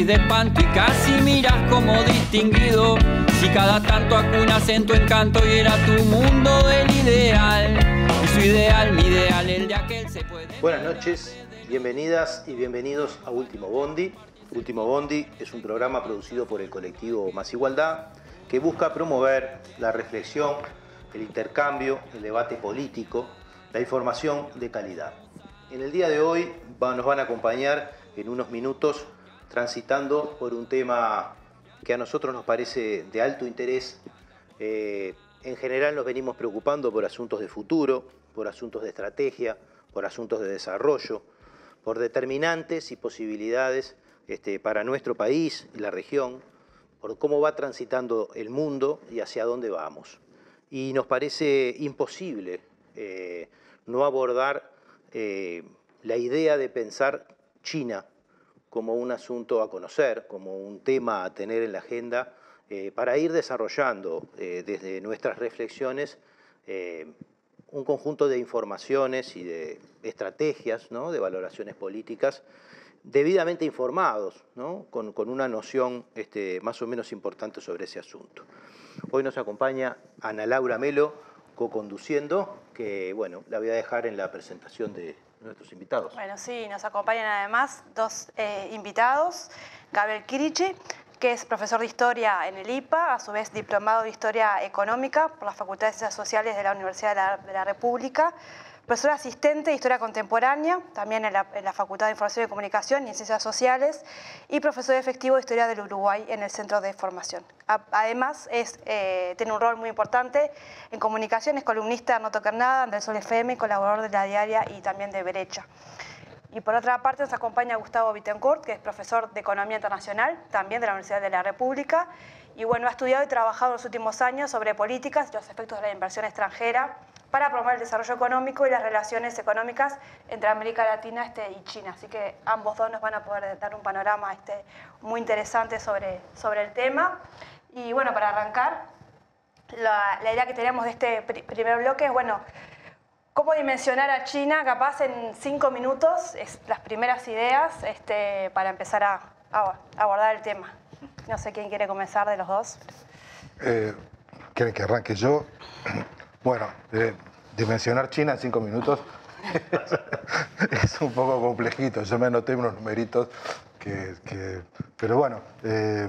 morís de espanto y casi miras como distinguido. Si cada tanto acunas en tu encanto y era tu mundo del ideal. Y su ideal, mi ideal, el de aquel se puede. Buenas noches, bienvenidas y bienvenidos a Último Bondi. Último Bondi es un programa producido por el colectivo Más Igualdad que busca promover la reflexión, el intercambio, el debate político, la información de calidad. En el día de hoy nos van a acompañar en unos minutos transitando por un tema que a nosotros nos parece de alto interés. Eh, en general nos venimos preocupando por asuntos de futuro, por asuntos de estrategia, por asuntos de desarrollo, por determinantes y posibilidades este, para nuestro país y la región, por cómo va transitando el mundo y hacia dónde vamos. Y nos parece imposible eh, no abordar eh, la idea de pensar China como un asunto a conocer, como un tema a tener en la agenda, eh, para ir desarrollando desde nuestras reflexiones un conjunto de informaciones y de estrategias, de valoraciones políticas debidamente informados, con, una noción este, más o menos importante sobre ese asunto. Hoy nos acompaña Ana Laura Melo, co-conduciendo, que bueno, la voy a dejar en la presentación de nuestros invitados. Bueno, sí, nos acompañan además dos eh, invitados, Gabriel Kirichi, que es profesor de Historia en el IPA, a su vez diplomado de Historia Económica por la Facultad de Ciencias Sociales de la Universidad de la República, profesor asistente de Historia Contemporánea, también en la, Facultad de Información y Comunicación y en Ciencias Sociales, y profesor efectivo de Historia del Uruguay en el Centro de Formación. Además, es, eh, tiene un rol muy importante en comunicación, es columnista No Tocar Nada, del Sol FM, colaborador de La Diaria y también de Brecha. Y por otra parte nos acompaña Gustavo Bittencourt, que es profesor de Economía Internacional, también de la Universidad de la República, y bueno, ha estudiado y trabajado en los últimos años sobre políticas y los efectos de la inversión extranjera para promover el desarrollo económico y las relaciones económicas entre América Latina este, y China. Así que ambos dos nos van a poder dar un panorama este, muy interesante sobre, sobre el tema. Y bueno, para arrancar, la, idea que tenemos de este primer bloque es, bueno, cómo dimensionar a China capaz en cinco minutos, es las primeras ideas este, para empezar a, abordar el tema. No sé quién quiere comenzar de los dos. Eh, ¿Quieren que arranque yo? Bueno, eh, dimensionar China en cinco minutos es un poco complejito. Yo me anoté unos numeritos que... pero bueno, eh,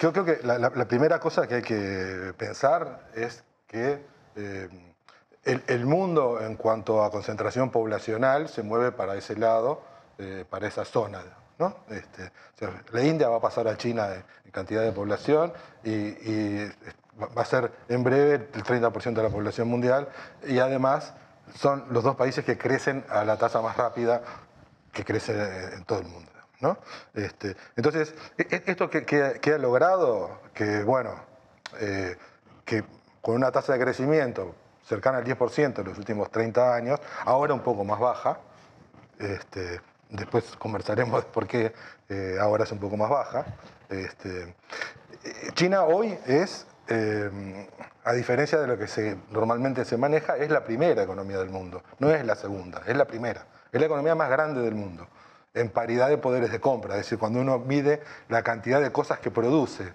yo creo que la, primera cosa que hay que pensar es que eh, el, mundo en cuanto a concentración poblacional se mueve para ese lado, para esa zona. ¿no? Este, la India va a pasar a China en cantidad de población y va a ser en breve el 30% de la población mundial y además son los dos países que crecen a la tasa más rápida que crece en todo el mundo. ¿no? Este, entonces, e, e, esto que, ha logrado, que bueno, eh, que con una tasa de crecimiento cercana al 10% en los últimos 30 años, ahora un poco más baja, este, después conversaremos de por qué eh, ahora es un poco más baja. Este, eh, China hoy es Em, a diferencia de lo que normalmente se maneja, es la primera economía del mundo, no es la segunda, es la primera. Es la economía más grande del mundo, en paridad de poderes de compra, es decir, cuando uno mide la cantidad de cosas que produce,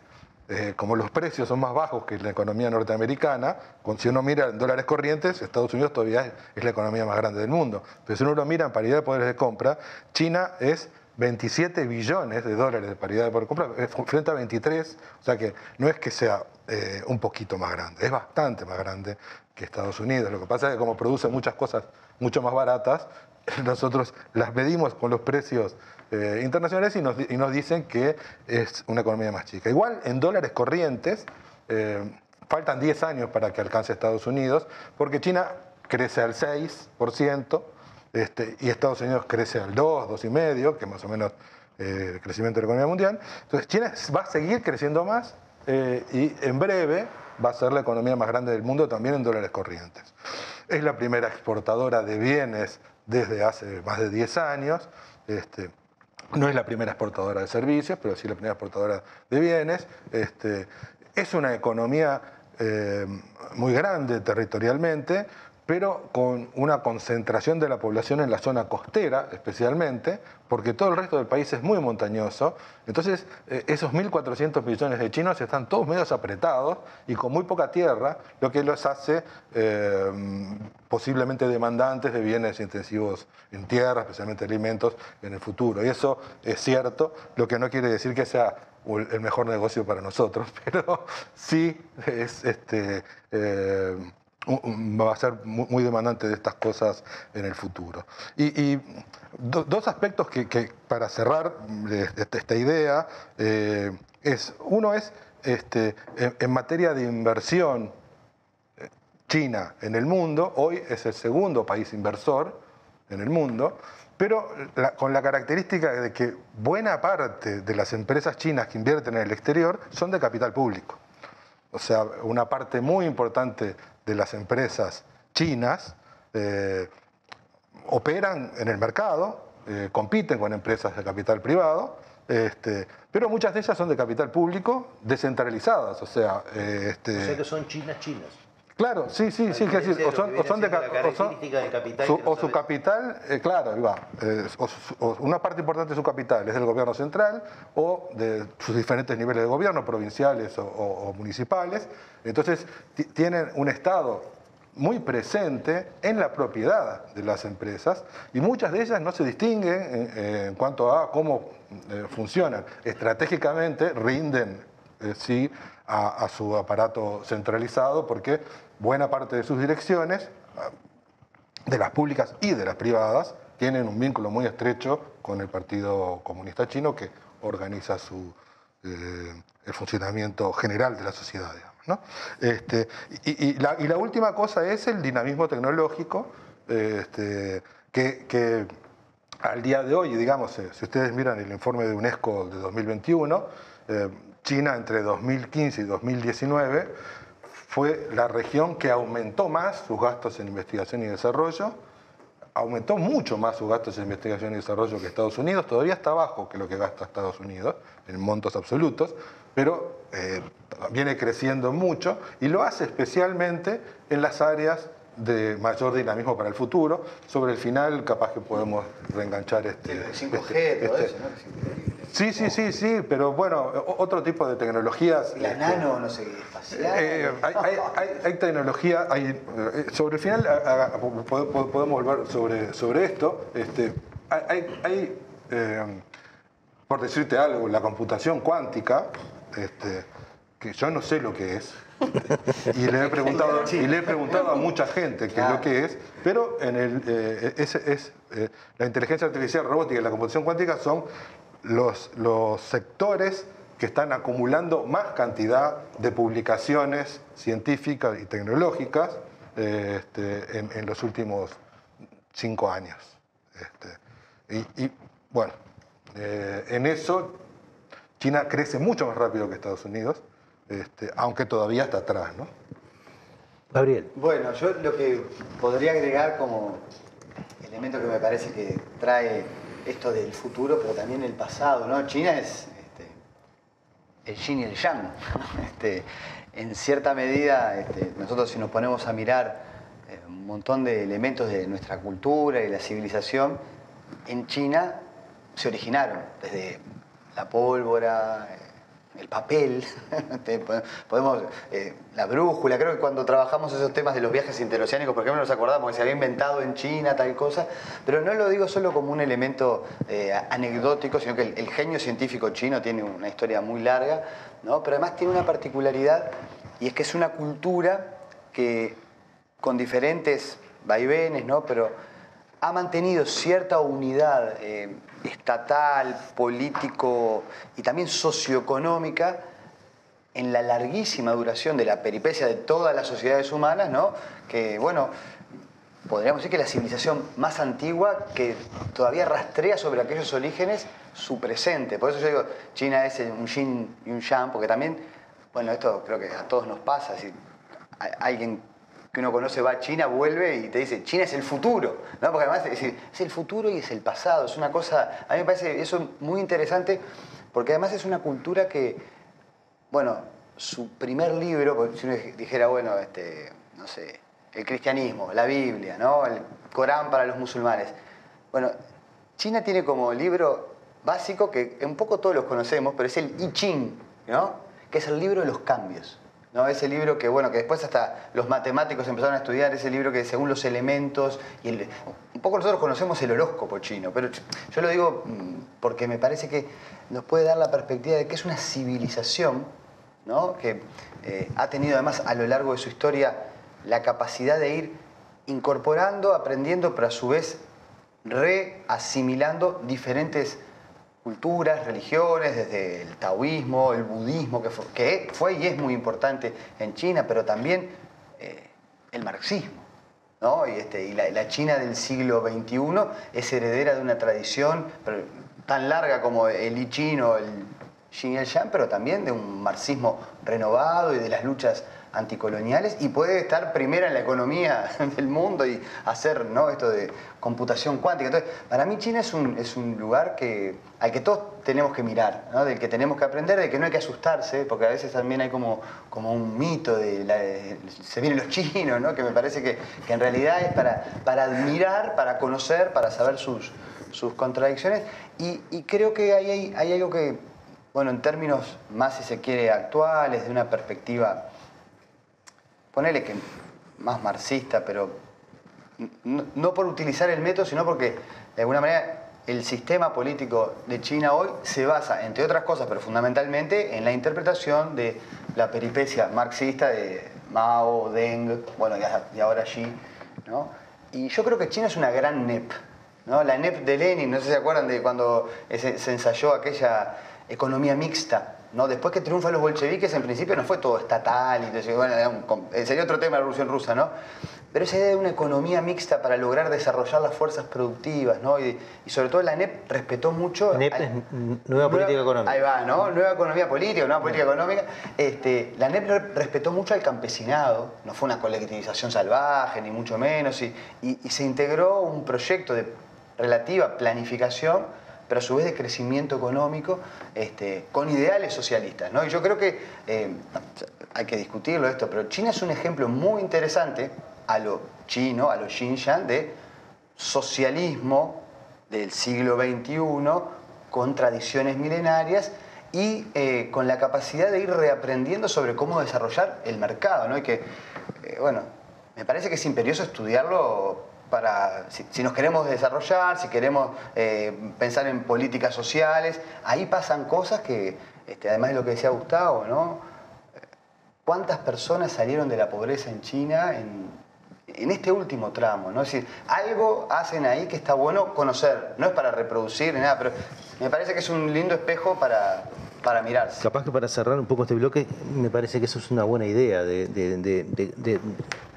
eh, como los precios son más bajos que la economía norteamericana, si uno mira en dólares corrientes, Estados Unidos todavía es, la economía más grande del mundo. Pero si uno lo mira en paridad de poderes de compra, China es 27 billones de dólares de paridad de de compra eh, frente a 23, o sea que no es que sea eh, un poquito más grande, es bastante más grande que Estados Unidos. Lo que pasa es que como produce muchas cosas mucho más baratas, nosotros las medimos con los precios eh, internacionales y nos, dicen que es una economía más chica. Igual en dólares corrientes, faltan 10 años para que alcance Estados Unidos, porque China crece al 6%, este, y Estados Unidos crece al 2, 2,5, que más o menos el crecimiento de la economía mundial. Entonces China va a seguir creciendo más eh, y en breve va a ser la economía más grande del mundo también en dólares corrientes. Es la primera exportadora de bienes desde hace más de 10 años. Este, no es la primera exportadora de servicios, pero sí la primera exportadora de bienes. Este, es una economía eh, muy grande territorialmente, pero con una concentración de la población en la zona costera especialmente, porque todo el resto del país es muy montañoso. Entonces, eh, esos 1.400 millones de chinos están todos medios apretados y con muy poca tierra, lo que los hace eh, posiblemente demandantes de bienes intensivos en tierra, especialmente alimentos, en el futuro. Y eso es cierto, lo que no quiere decir que sea el mejor negocio para nosotros, pero sí es este, eh, va a ser muy, demandante de estas cosas en el futuro. Y, dos aspectos que, para cerrar esta idea, eh, es, uno es este, en, materia de inversión, eh, China en el mundo, hoy es el segundo país inversor en el mundo, pero con la característica de que buena parte de las empresas chinas que invierten en el exterior son de capital público. O sea, una parte muy importante de las empresas chinas eh, operan en el mercado, eh, compiten con empresas de capital privado, este, pero muchas de ellas son de capital público descentralizadas, o sea... Eh, este, o sea que son chinas chinas. Claro, sí, sí, sí, que decir, o son, o son de capital. Su, o su capital, claro, ahí va. o, una parte importante de su capital es del gobierno central o de sus diferentes niveles de gobierno, provinciales o, municipales. Entonces, tienen un Estado muy presente en la propiedad de las empresas y muchas de ellas no se distinguen en, cuanto a cómo eh, funcionan. Estratégicamente rinden, eh, sí, a, su aparato centralizado porque buena parte de sus direcciones, de las públicas y de las privadas, tienen un vínculo muy estrecho con el Partido Comunista Chino que organiza su, eh, el funcionamiento general de la sociedad. Este, y, la, última cosa es el dinamismo tecnológico, este, que, al día de hoy, digamos, eh, si ustedes miran el informe de UNESCO de 2021, eh, China entre 2015 y 2019 fue la región que aumentó más sus gastos en investigación y desarrollo, aumentó mucho más sus gastos en investigación y desarrollo que Estados Unidos, todavía está bajo que lo que gasta Estados Unidos en montos absolutos, pero eh, viene creciendo mucho y lo hace especialmente en las áreas de mayor dinamismo para el futuro. Sobre el final, capaz que podemos reenganchar este. El 5G, este, todo este, eso, ¿no? Sí, sí, sí, sí, pero bueno, otro tipo de tecnologías. La este, nano, no sé qué, espacial. Eh, hay, tecnología, hay, eh, sobre el final podemos volver sobre, sobre esto. Este, hay, eh, por decirte algo, la computación cuántica, este, que yo no sé lo que es, y le he preguntado, y le he preguntado a mucha gente qué es lo que es, pero en el, es, es la inteligencia artificial robótica y la computación cuántica son los, los sectores que están acumulando más cantidad de publicaciones científicas y tecnológicas eh, este, en, los últimos cinco años. Este, y, bueno, eh, en eso China crece mucho más rápido que Estados Unidos, este, aunque todavía está atrás, ¿no? Gabriel. Bueno, yo lo que podría agregar como elemento que me parece que trae esto del futuro, pero también el pasado, ¿no? China es este, el yin y el yang. Este, en cierta medida, este, nosotros si nos ponemos a mirar eh, un montón de elementos de nuestra cultura y la civilización, en China se originaron, desde la pólvora, el papel, podemos, eh, la brújula, creo que cuando trabajamos esos temas de los viajes interoceánicos, por ejemplo, nos acordamos que se había inventado en China tal cosa, pero no lo digo solo como un elemento eh, anecdótico, sino que el, genio científico chino tiene una historia muy larga, ¿no? pero además tiene una particularidad y es que es una cultura que con diferentes vaivenes, ¿no? pero ha mantenido cierta unidad. Eh, estatal, político y también socioeconómica en la larguísima duración de la peripecia de todas las sociedades humanas, ¿no? que, bueno, podríamos decir que la civilización más antigua que todavía rastrea sobre aquellos orígenes su presente. Por eso yo digo, China es un yin y un yang, porque también, bueno, esto creo que a todos nos pasa, si alguien que uno conoce va a China, vuelve y te dice, China es el futuro, ¿no? Porque además es, es el futuro y es el pasado, es una cosa, a mí me parece eso muy interesante, porque además es una cultura que, bueno, su primer libro, si uno dijera, bueno, este, no sé, el cristianismo, la Biblia, ¿no? el Corán para los musulmanes. Bueno, China tiene como libro básico que un poco todos los conocemos, pero es el I Ching, ¿no? que es el libro de los cambios. ¿No? Ese libro que, bueno, que después hasta los matemáticos empezaron a estudiar, ese libro que según los elementos, y un poco nosotros conocemos el horóscopo chino, pero yo lo digo mm, porque me parece que nos puede dar la perspectiva de que es una civilización ¿no? que eh, ha tenido además a lo largo de su historia la capacidad de ir incorporando, aprendiendo, pero a su vez reasimilando diferentes culturas, religiones, desde el taoísmo, el budismo, que fue, y es muy importante en China, pero también eh, el marxismo. ¿no? Y, este, la, China del siglo XXI es heredera de una tradición tan larga como el I Ching o el Xin y el Yang, pero también de un marxismo renovado y de las luchas anticoloniales y puede estar primera en la economía del mundo y hacer ¿no? esto de computación cuántica. Entonces, para mí China es un, es un lugar que, al que todos tenemos que mirar, ¿no? del que tenemos que aprender, de que no hay que asustarse, porque a veces también hay como, como un mito de, se vienen los chinos, ¿no? que me parece que, que, en realidad es para, para admirar, para conocer, para saber sus, sus contradicciones. Y, y creo que hay, hay, hay algo que, bueno, en términos más, si se quiere, actuales, de una perspectiva ponele que más marxista, pero no, por utilizar el método, sino porque de alguna manera el sistema político de China hoy se basa, entre otras cosas, pero fundamentalmente en la interpretación de la peripecia marxista de Mao, Deng, bueno, y ahora Xi, ¿no? Y yo creo que China es una gran NEP, ¿no? La NEP de Lenin, no sé si se acuerdan de cuando se ensayó aquella economía mixta, ¿no? Después que triunfan los bolcheviques, en principio no fue todo estatal, y bueno, eh, sería otro tema la Revolución Rusa, ¿no? Pero esa idea de una economía mixta para lograr desarrollar las fuerzas productivas, ¿no? Y, sobre todo la NEP respetó mucho... NEP es Nueva Política Económica. Ahí va, ¿no? Nueva Economía Política, Nueva Política Económica. Este, la NEP respetó mucho al campesinado, no fue una colectivización salvaje, ni mucho menos, y, y se integró un proyecto de relativa planificación pero a su vez de crecimiento económico este, con ideales socialistas. ¿no? Y yo creo que eh, hay que discutirlo esto, pero China es un ejemplo muy interesante a lo chino, a lo Xinjiang, de socialismo del siglo XXI con tradiciones milenarias y eh, con la capacidad de ir reaprendiendo sobre cómo desarrollar el mercado. ¿no? Y que, eh, bueno, me parece que es imperioso estudiarlo para, si, nos queremos desarrollar, si queremos eh, pensar en políticas sociales, ahí pasan cosas que, este, además de lo que decía Gustavo, ¿no? ¿Cuántas personas salieron de la pobreza en China en, en este último tramo? ¿no? Es decir, algo hacen ahí que está bueno conocer, no es para reproducir ni nada, pero me parece que es un lindo espejo para, para mirarse. Capaz que para cerrar un poco este bloque, me parece que eso es una buena idea, de,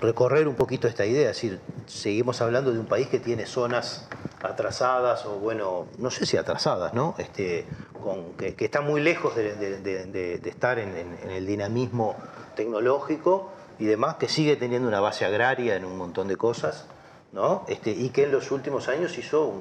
recorrer un poquito esta idea. Es decir, seguimos hablando de un país que tiene zonas atrasadas, o bueno, no sé si atrasadas, ¿no? Este, con, que, está muy lejos de, estar en, el dinamismo tecnológico y demás, que sigue teniendo una base agraria en un montón de cosas, ¿no? Este, y que en los últimos años hizo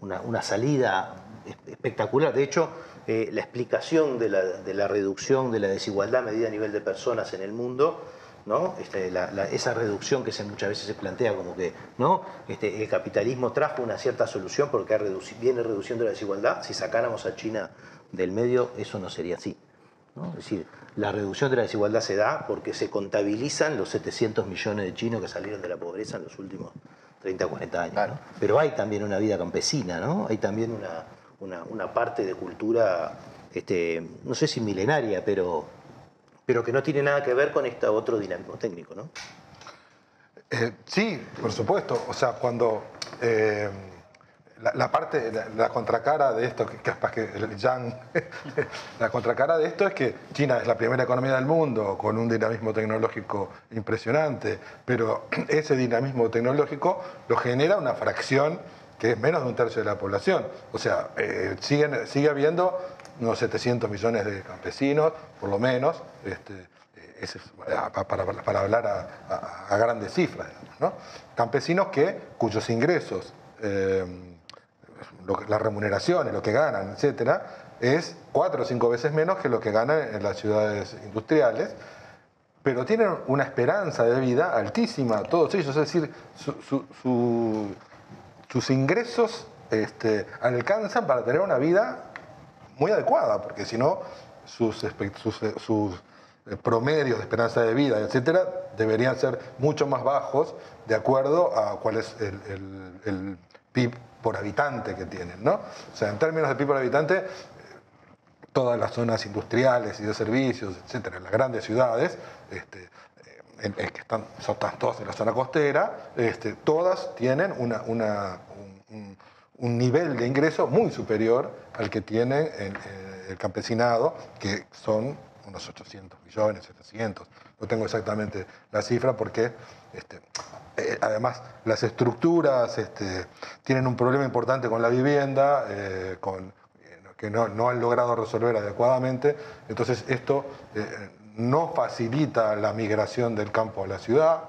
una, una salida espectacular. De hecho, eh, la explicación de la, reducción de la desigualdad medida a nivel de personas en el mundo, ¿no? Este, esa reducción que se, muchas veces se plantea como que ¿no? Este, el capitalismo trajo una cierta solución porque viene reduciendo la desigualdad, si sacáramos a China del medio, eso no sería así. Es decir, la reducción de la desigualdad se da porque se contabilizan los 700 millones de chinos que salieron de la pobreza en los últimos 30 o 40 años. Pero hay también una vida campesina, ¿no? hay también una, una, parte de cultura, este, no sé si milenaria, pero, pero que no tiene nada que ver con este otro dinamismo técnico, ¿no? Eh, sí, por supuesto. O sea, cuando eh, la, parte, la, contracara de esto, que que el la contracara de esto es que China es la primera economía del mundo con un dinamismo tecnológico impresionante, pero ese dinamismo tecnológico lo genera una fracción que es menos de un tercio de la población. O sea, eh, sigue habiendo unos 700 millones de campesinos, por lo menos, este, eh, para, hablar a, grandes cifras, ¿no? Campesinos que, cuyos ingresos, eh, las remuneraciones, lo que ganan, etcétera, es cuatro o cinco veces menos que lo que ganan en las ciudades industriales, pero tienen una esperanza de vida altísima, todos ellos, es decir, sus ingresos este, alcanzan para tener una vida muy adecuada, porque si no, sus, sus, eh, promedios de esperanza de vida, etcétera, deberían ser mucho más bajos de acuerdo a cuál es el, PIB por habitante que tienen. ¿no? O sea, en términos de PIB por habitante, todas las zonas industriales y de servicios, etcétera, las grandes ciudades, este, eh, que están, son todas en la zona costera, este, todas tienen una, un, nivel de ingreso muy superior al que tiene el, el campesinado, que son unos 800 millones, 700. No tengo exactamente la cifra porque este, eh, además las estructuras este, tienen un problema importante con la vivienda, eh, con, que no, han logrado resolver adecuadamente. Entonces esto eh, no facilita la migración del campo a la ciudad.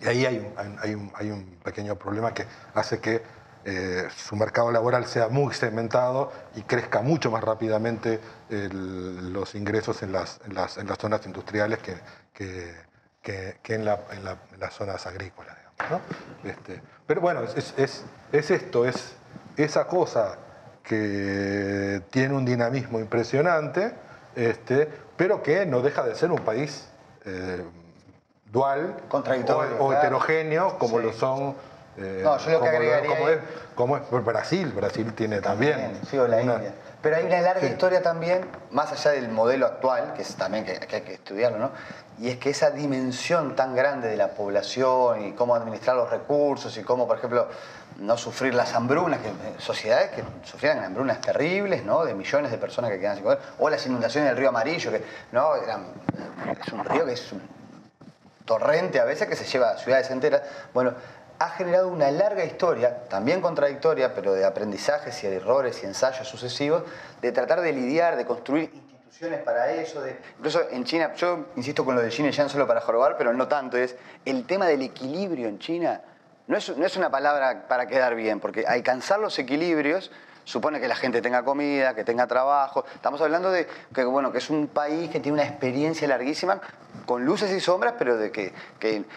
y ahí hay un, hay un pequeño problema que hace que eh, su mercado laboral sea muy segmentado y crezca mucho más rápidamente los ingresos en las, en, las, en las, zonas industriales que, que, que, en, la, en, las zonas agrícolas. Este, pero bueno, es, es, es, esto, es esa cosa que tiene un dinamismo impresionante, este, pero que no deja de ser un país eh, dual o, heterogéneo como lo son eh, no, yo lo que agregaría. Como es, Brasil, Brasil tiene también. sí, o la India. Pero hay una larga historia también, más allá del modelo actual, que es también que, hay que estudiarlo, ¿no? Y es que esa dimensión tan grande de la población y cómo administrar los recursos y cómo, por ejemplo, no sufrir las hambrunas, que, eh, sociedades que sufrían hambrunas terribles, ¿no? De millones de personas que quedan sin comer, o las inundaciones del río Amarillo, que, ¿no? es un río que es un torrente a veces que se lleva a ciudades enteras. Bueno, ha generado una larga historia, también contradictoria, pero de aprendizajes y errores y ensayos sucesivos, de tratar de lidiar, de construir instituciones para eso. De... Incluso en China, yo insisto con lo de China y solo para jorobar, pero no tanto, es el tema del equilibrio en China. No es, no es una palabra para quedar bien, porque alcanzar los equilibrios supone que la gente tenga comida, que tenga trabajo. Estamos hablando de que, bueno, que es un país que tiene una experiencia larguísima, con luces y sombras, pero de que,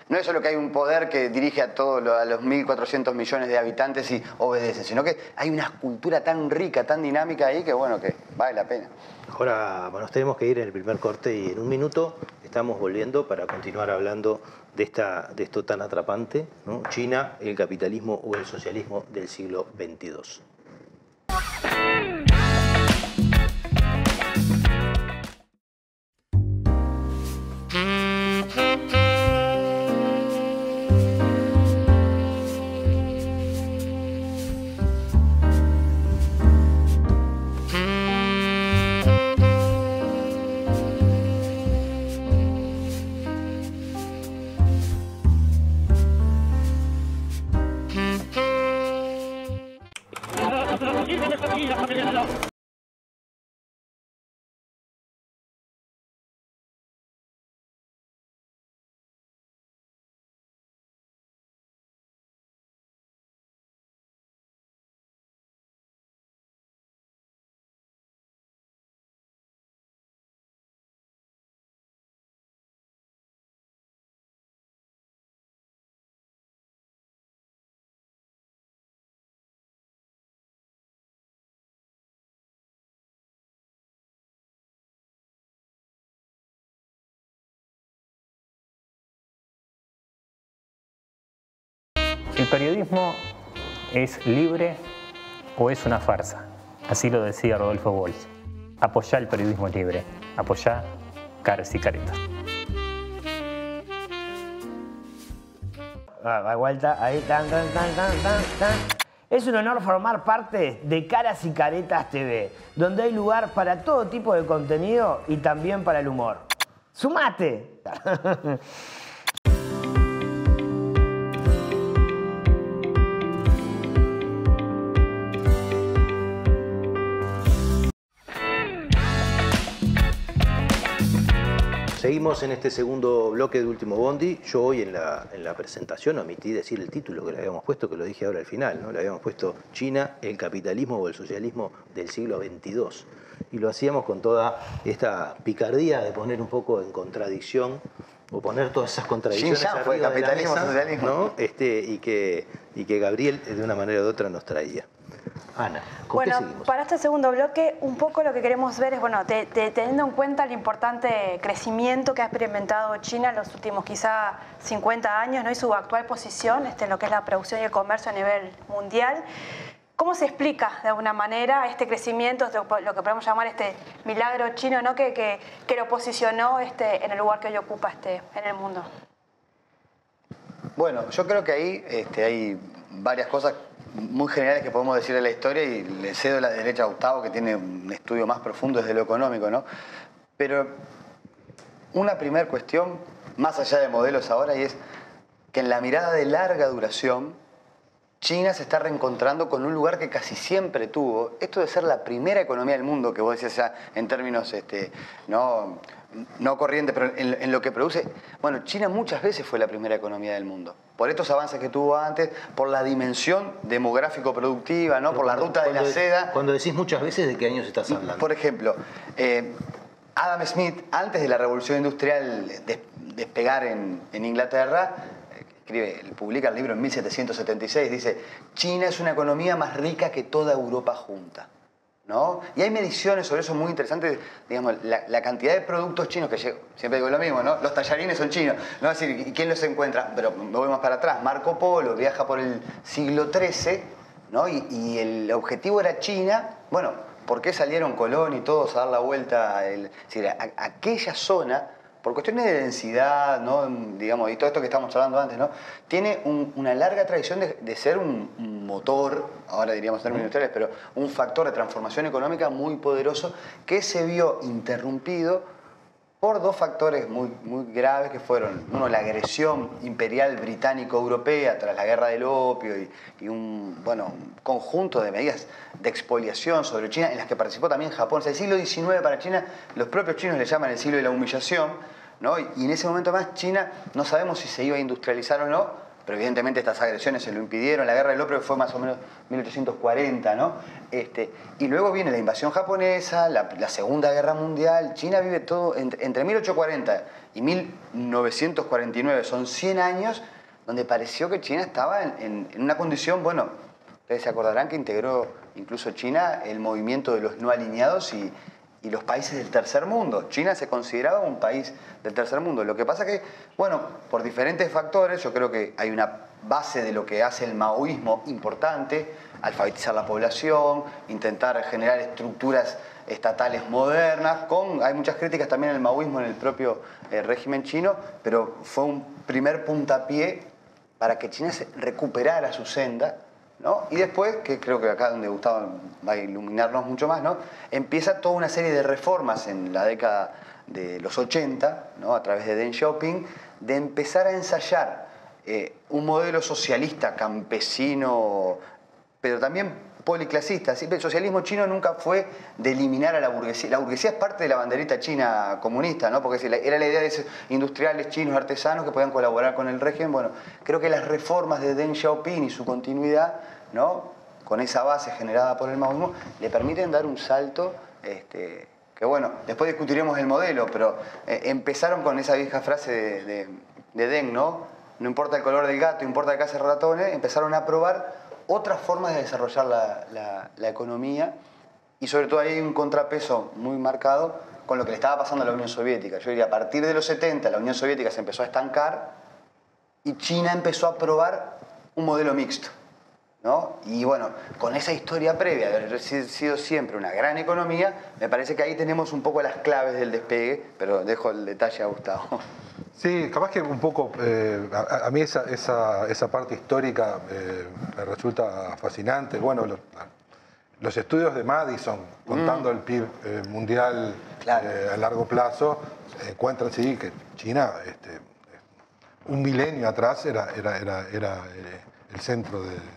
no es solo que hay un poder que dirige a todos los 1.400 millones de habitantes y obedece, sino que hay una cultura tan rica, tan dinámica ahí que, bueno, que vale la pena. Ahora, bueno, nos tenemos que ir en el primer corte y en un minuto estamos volviendo para continuar hablando de, esta, de esto tan atrapante. China, el capitalismo o el socialismo del siglo XXII. Thank you. El periodismo es libre o es una farsa. Así lo decía Rodolfo Walsh. Apoyá el periodismo libre. Apoyá caras y caretas. Ah, vuelta, ahí, tan, tan, tan, tan, tan, Es un honor formar parte de Caras y Caretas TV, donde hay lugar para todo tipo de contenido y también para el humor. ¡Sumate! Seguimos en este segundo bloque de Último Bondi. Yo hoy en la, en la presentación omití decir el título que le habíamos puesto, que lo dije ahora al final, ¿no? Le habíamos puesto China, el capitalismo o el socialismo del siglo XXII. Y lo hacíamos con toda esta picardía de poner un poco en contradicción o poner todas esas contradicciones Xinjiang fue arriba de la capitalismo, mesa, socialismo. ¿no? Este, y, que, y que Gabriel de una manera u otra nos traía. Ana, ¿con Bueno, qué seguimos? para este segundo bloque, un poco lo que queremos ver es, bueno, te- te- teniendo en cuenta el importante crecimiento que ha experimentado China en los últimos quizá 50 años, ¿no? Y su actual posición este, en lo que es la producción y el comercio a nivel mundial. ¿Cómo se explica de alguna manera este crecimiento, este- lo que podemos llamar este milagro chino, ¿no? que, que- que lo posicionó este, en el lugar que hoy ocupa este, en el mundo? Bueno, yo creo que ahí este, hay varias cosas muy generales que podemos decir de la historia y le cedo la derecha a Gustavo, que tiene un estudio más profundo desde lo económico, ¿no? Pero una primera cuestión, más allá de modelos ahora, y es que en la mirada de larga duración, China se está reencontrando con un lugar que casi siempre tuvo. Esto de ser la primera economía del mundo, que vos decías ya en términos este, no, no corrientes, pero en, en lo que produce. Bueno, China muchas veces fue la primera economía del mundo. Por estos avances que tuvo antes, por la dimensión demográfico-productiva, ¿no? por la ruta de la seda. Cuando decís muchas veces, ¿de qué años estás hablando? Por ejemplo, eh, Adam Smith, antes de la revolución industrial des- despegar en, en Inglaterra, escribe, publica el libro en 1776, dice, China es una economía más rica que toda Europa junta. ¿No? Y hay mediciones sobre eso muy interesantes, digamos, la, cantidad de productos chinos que llegan, siempre digo lo mismo, ¿no? Los tallarines son chinos, ¿no? Decir, ¿y quién los encuentra? Pero me voy más para atrás, Marco Polo viaja por el siglo XIII, ¿no? Y, el objetivo era China, bueno, ¿por qué salieron Colón y todos a dar la vuelta? a el- a aquella zona, por cuestiones de densidad, ¿no? digamos, y todo esto que estamos hablando antes, ¿no? tiene un- una larga tradición de, de ser un, un motor, ahora diríamos en términos industriales, pero un factor de transformación económica muy poderoso que se vio interrumpido por dos factores muy, muy graves que fueron, uno, la agresión imperial británico-europea tras la guerra del opio y, un, bueno, un conjunto de medidas de expoliación sobre China en las que participó también Japón. O el siglo XIX para China, los propios chinos le llaman el siglo de la humillación, ¿no? Y en ese momento más China no sabemos si se iba a industrializar o no, pero evidentemente estas agresiones se lo impidieron. La guerra del opio fue más o menos 1840, ¿no? Este, y luego viene la invasión japonesa, la, Segunda Guerra Mundial. China vive todo entre, entre 1840 y 1949, son 100 años donde pareció que China estaba en- en una condición, bueno, ustedes se acordarán que integró incluso China el movimiento de los no alineados y, y los países del tercer mundo. China se consideraba un país del tercer mundo. Lo que pasa que, bueno, por diferentes factores, yo creo que hay una base de lo que hace el maoísmo importante, alfabetizar la población, intentar generar estructuras estatales modernas, con, hay muchas críticas también al maoísmo en el propio eh, régimen chino, pero fue un primer puntapié para que China se recuperara su senda, Y después, que creo que acá donde Gustavo va a iluminarnos mucho más, ¿no? Empieza toda una serie de reformas en la década de los 80, ¿no? A través de Deng Xiaoping, de empezar a ensayar eh, un modelo socialista campesino, pero también policlasista. El socialismo chino nunca fue de eliminar a la burguesía. La burguesía es parte de la banderita china comunista, ¿no? Porque era la idea de esos industriales chinos, artesanos que podían colaborar con el régimen. Bueno, creo que las reformas de Deng Xiaoping y su continuidad, ¿no? Con esa base generada por el maoísmo, le permiten dar un salto este, que bueno, después discutiremos el modelo, pero eh, empezaron con esa vieja frase de Deng, ¿no? No importa el color del gato, importa que hace ratones, empezaron a probar otras formas de desarrollar la, la- la economía y sobre todo hay un contrapeso muy marcado con lo que le estaba pasando a la Unión Soviética. Yo diría, a partir de los 70 la Unión Soviética se empezó a estancar y China empezó a probar un modelo mixto. ¿No? Y bueno, con esa historia previa de haber si- sido siempre una gran economía, me parece que ahí tenemos un poco las claves del despegue, pero dejo el detalle a Gustavo. Sí, capaz que un poco, eh, a, a mí esa, esa, esa parte histórica eh, me resulta fascinante. Bueno, los, los estudios de Madison contando el PIB eh, mundial Claro. a largo plazo encuentran, sí, que China, este, un milenio atrás, era, era, era, era el centro de-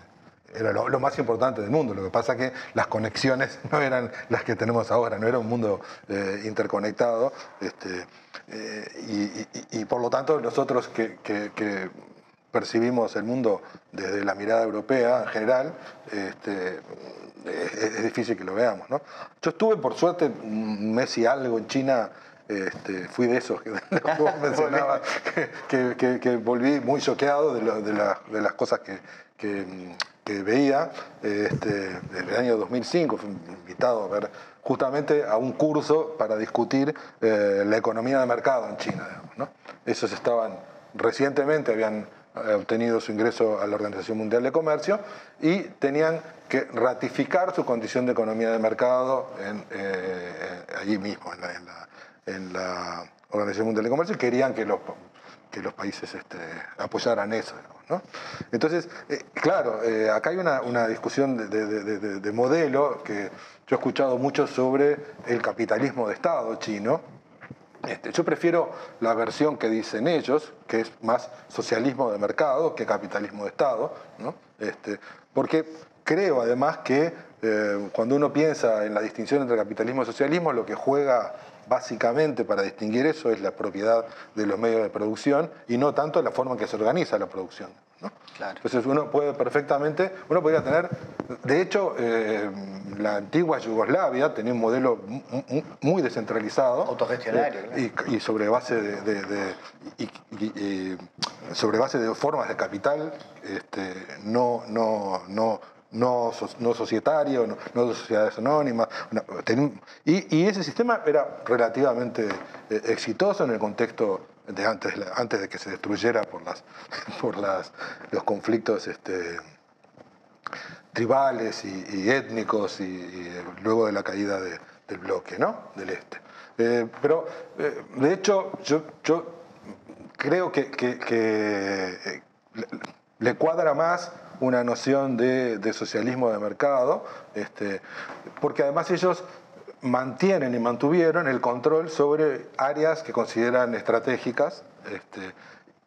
era lo, lo, más importante del mundo. Lo que pasa es que las conexiones no eran las que tenemos ahora, no era un mundo eh, interconectado. Este, eh, y, y, por lo tanto, nosotros que, que, que, percibimos el mundo desde la mirada europea en general, este, es, es, difícil que lo veamos. ¿no? Yo estuve, por suerte, un mes y algo en China. Este, fui de esos que, vos mencionabas, que, que, que, volví muy choqueado de, lo, de, la, de las cosas que, que veía este, desde el año 2005, fui invitado a ver justamente a un curso para discutir eh, la economía de mercado en China. Esos estaban recientemente, habían obtenido su ingreso a la Organización Mundial de Comercio y tenían que ratificar su condición de economía de mercado eh, allí mismo, en la, en, la, en la, Organización Mundial de Comercio, y querían que los, que los países este, apoyaran eso. ¿no? Entonces, eh, claro, eh, acá hay una, una discusión de, de, de, de, modelo que yo he escuchado mucho sobre el capitalismo de Estado chino. Este, yo prefiero la versión que dicen ellos, que es más socialismo de mercado que capitalismo de Estado, ¿no? este, porque creo además que eh, cuando uno piensa en la distinción entre capitalismo y socialismo, lo que juega básicamente para distinguir eso es la propiedad de los medios de producción y no tanto la forma en que se organiza la producción. ¿no? Claro. Entonces uno puede perfectamente, uno podría tener, de hecho, eh, la antigua Yugoslavia tenía un modelo muy descentralizado. Autogestionario. Eh, y, y, sobre base de, de, de y, y, sobre base de formas de capital este, no, no, no no, no societario, no, no, de sociedades anónimas. Y, ese sistema era relativamente eh, exitoso en el contexto de antes, antes de que se destruyera por, las, por las, los conflictos este, tribales y, étnicos y, y, luego de la caída de, del bloque ¿no? del este. Eh, pero, eh, de hecho, yo, yo creo que, que, que le cuadra más una noción de, de socialismo de mercado, este, porque además ellos mantienen y mantuvieron el control sobre áreas que consideran estratégicas este,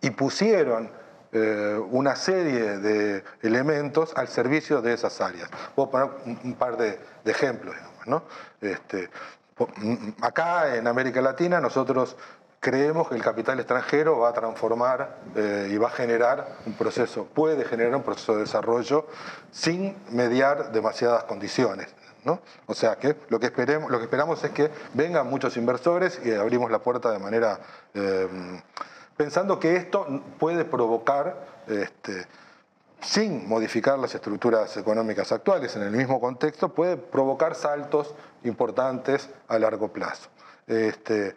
y pusieron eh, una serie de elementos al servicio de esas áreas. Voy a poner un, par de, ejemplos. ¿no? este, acá en América Latina nosotros creemos que el capital extranjero va a transformar eh, y va a generar un proceso, puede generar un proceso de desarrollo sin mediar demasiadas condiciones. ¿no? O sea que lo que, esperemos, lo que esperamos es que vengan muchos inversores y abrimos la puerta de manera... Eh, pensando que esto puede provocar, este, sin modificar las estructuras económicas actuales en el mismo contexto, puede provocar saltos importantes a largo plazo. Este,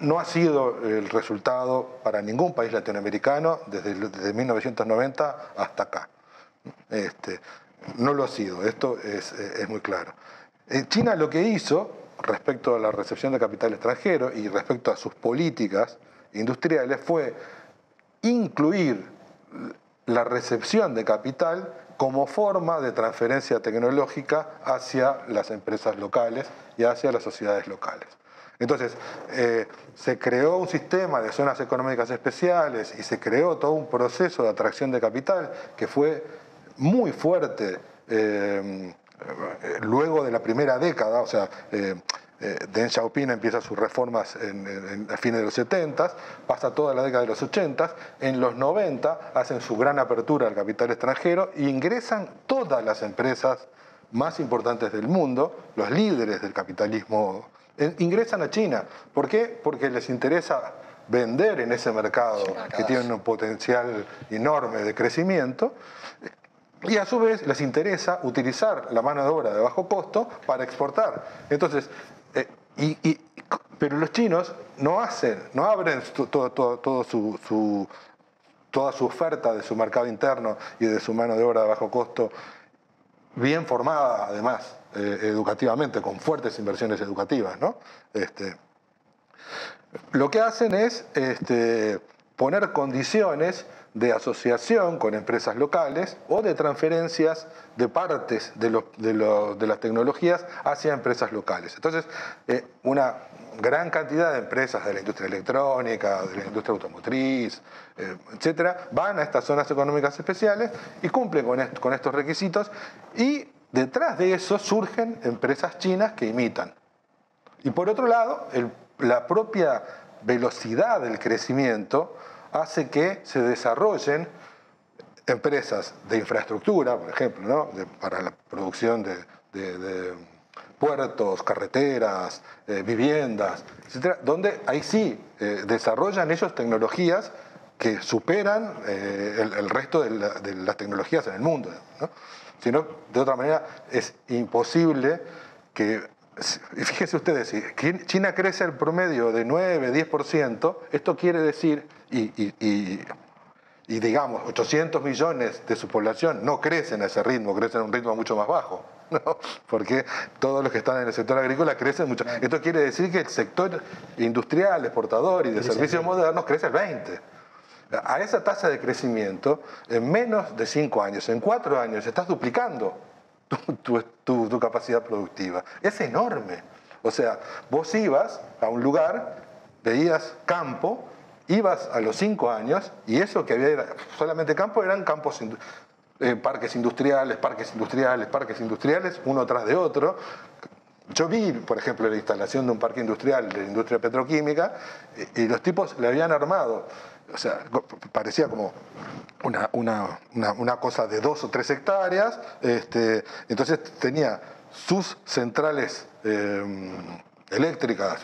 no ha sido el resultado para ningún país latinoamericano desde, desde 1990 hasta acá. Este, no lo ha sido, esto es, muy claro. En China lo que hizo respecto a la recepción de capital extranjero y respecto a sus políticas industriales fue incluir la recepción de capital como forma de transferencia tecnológica hacia las empresas locales y hacia las sociedades locales. Entonces, eh, se creó un sistema de zonas económicas especiales y se creó todo un proceso de atracción de capital que fue muy fuerte eh, luego de la primera década, o sea, eh, Deng Xiaoping empieza sus reformas a fines de los 70, pasa toda la década de los 80, en los 90 hacen su gran apertura al capital extranjero e ingresan todas las empresas más importantes del mundo, los líderes del capitalismo ingresan a China. ¿Por qué? Porque les interesa vender en ese mercado que tiene un potencial enorme de crecimiento y a su vez les interesa utilizar la mano de obra de bajo costo para exportar. Entonces, eh, y, y, pero los chinos no hacen, no abren todo, todo, todo su, su, toda su oferta de su mercado interno y de su mano de obra de bajo costo bien formada además eh, educativamente, con fuertes inversiones educativas. ¿no? Este, lo que hacen es este, poner condiciones de asociación con empresas locales o de transferencias de partes de, de las tecnologías hacia empresas locales. Entonces, eh, una, gran cantidad de empresas de la industria electrónica, de la industria automotriz, eh, etcétera, van a estas zonas económicas especiales y cumplen con, con estos requisitos y detrás de eso surgen empresas chinas que imitan. Y por otro lado, la propia velocidad del crecimiento hace que se desarrollen empresas de infraestructura, por ejemplo, para la producción de, puertos, carreteras, eh, viviendas, etcétera, donde ahí sí eh, desarrollan ellos tecnologías que superan eh, el, resto de, las tecnologías en el mundo. ¿no? Si no, de otra manera, es imposible que fíjense ustedes, si China crece el promedio de 9, 10%, esto quiere decir, y, digamos, 800 millones de su población no crecen a ese ritmo, crecen a un ritmo mucho más bajo. porque todos los que están en el sector agrícola crecen mucho. Esto quiere decir que el sector industrial, exportador y de servicios modernos crece el 20. A esa tasa de crecimiento, en menos de 5 años, en 4 años, estás duplicando tu, capacidad productiva. Es enorme. O sea, vos ibas a un lugar, veías campo, ibas a los cinco años y eso que había solamente campo eran campos, eh, parques industriales, parques industriales, parques industriales, uno tras de otro. Yo vi, por ejemplo, la instalación de un parque industrial de la industria petroquímica y los tipos le habían armado o sea, parecía como una, cosa de dos o tres hectáreas, este, entonces tenía sus centrales em, eléctricas,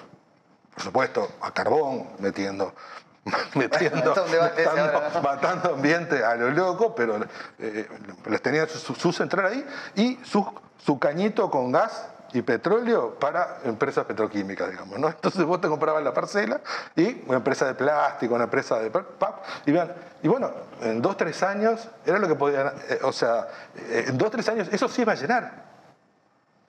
por supuesto, a carbón, metiendo metiendo, matando, ambiente a lo loco, pero eh, les tenía su, central ahí y su, su cañito con gas y petróleo para empresas petroquímicas, digamos, ¿no? Entonces vos te comprabas la parcela y una empresa de plástico, una empresa de pap, y vean, y bueno, en dos, tres años era lo que podían, eh, o sea, eh, en dos, tres años eso sí iba a llenar,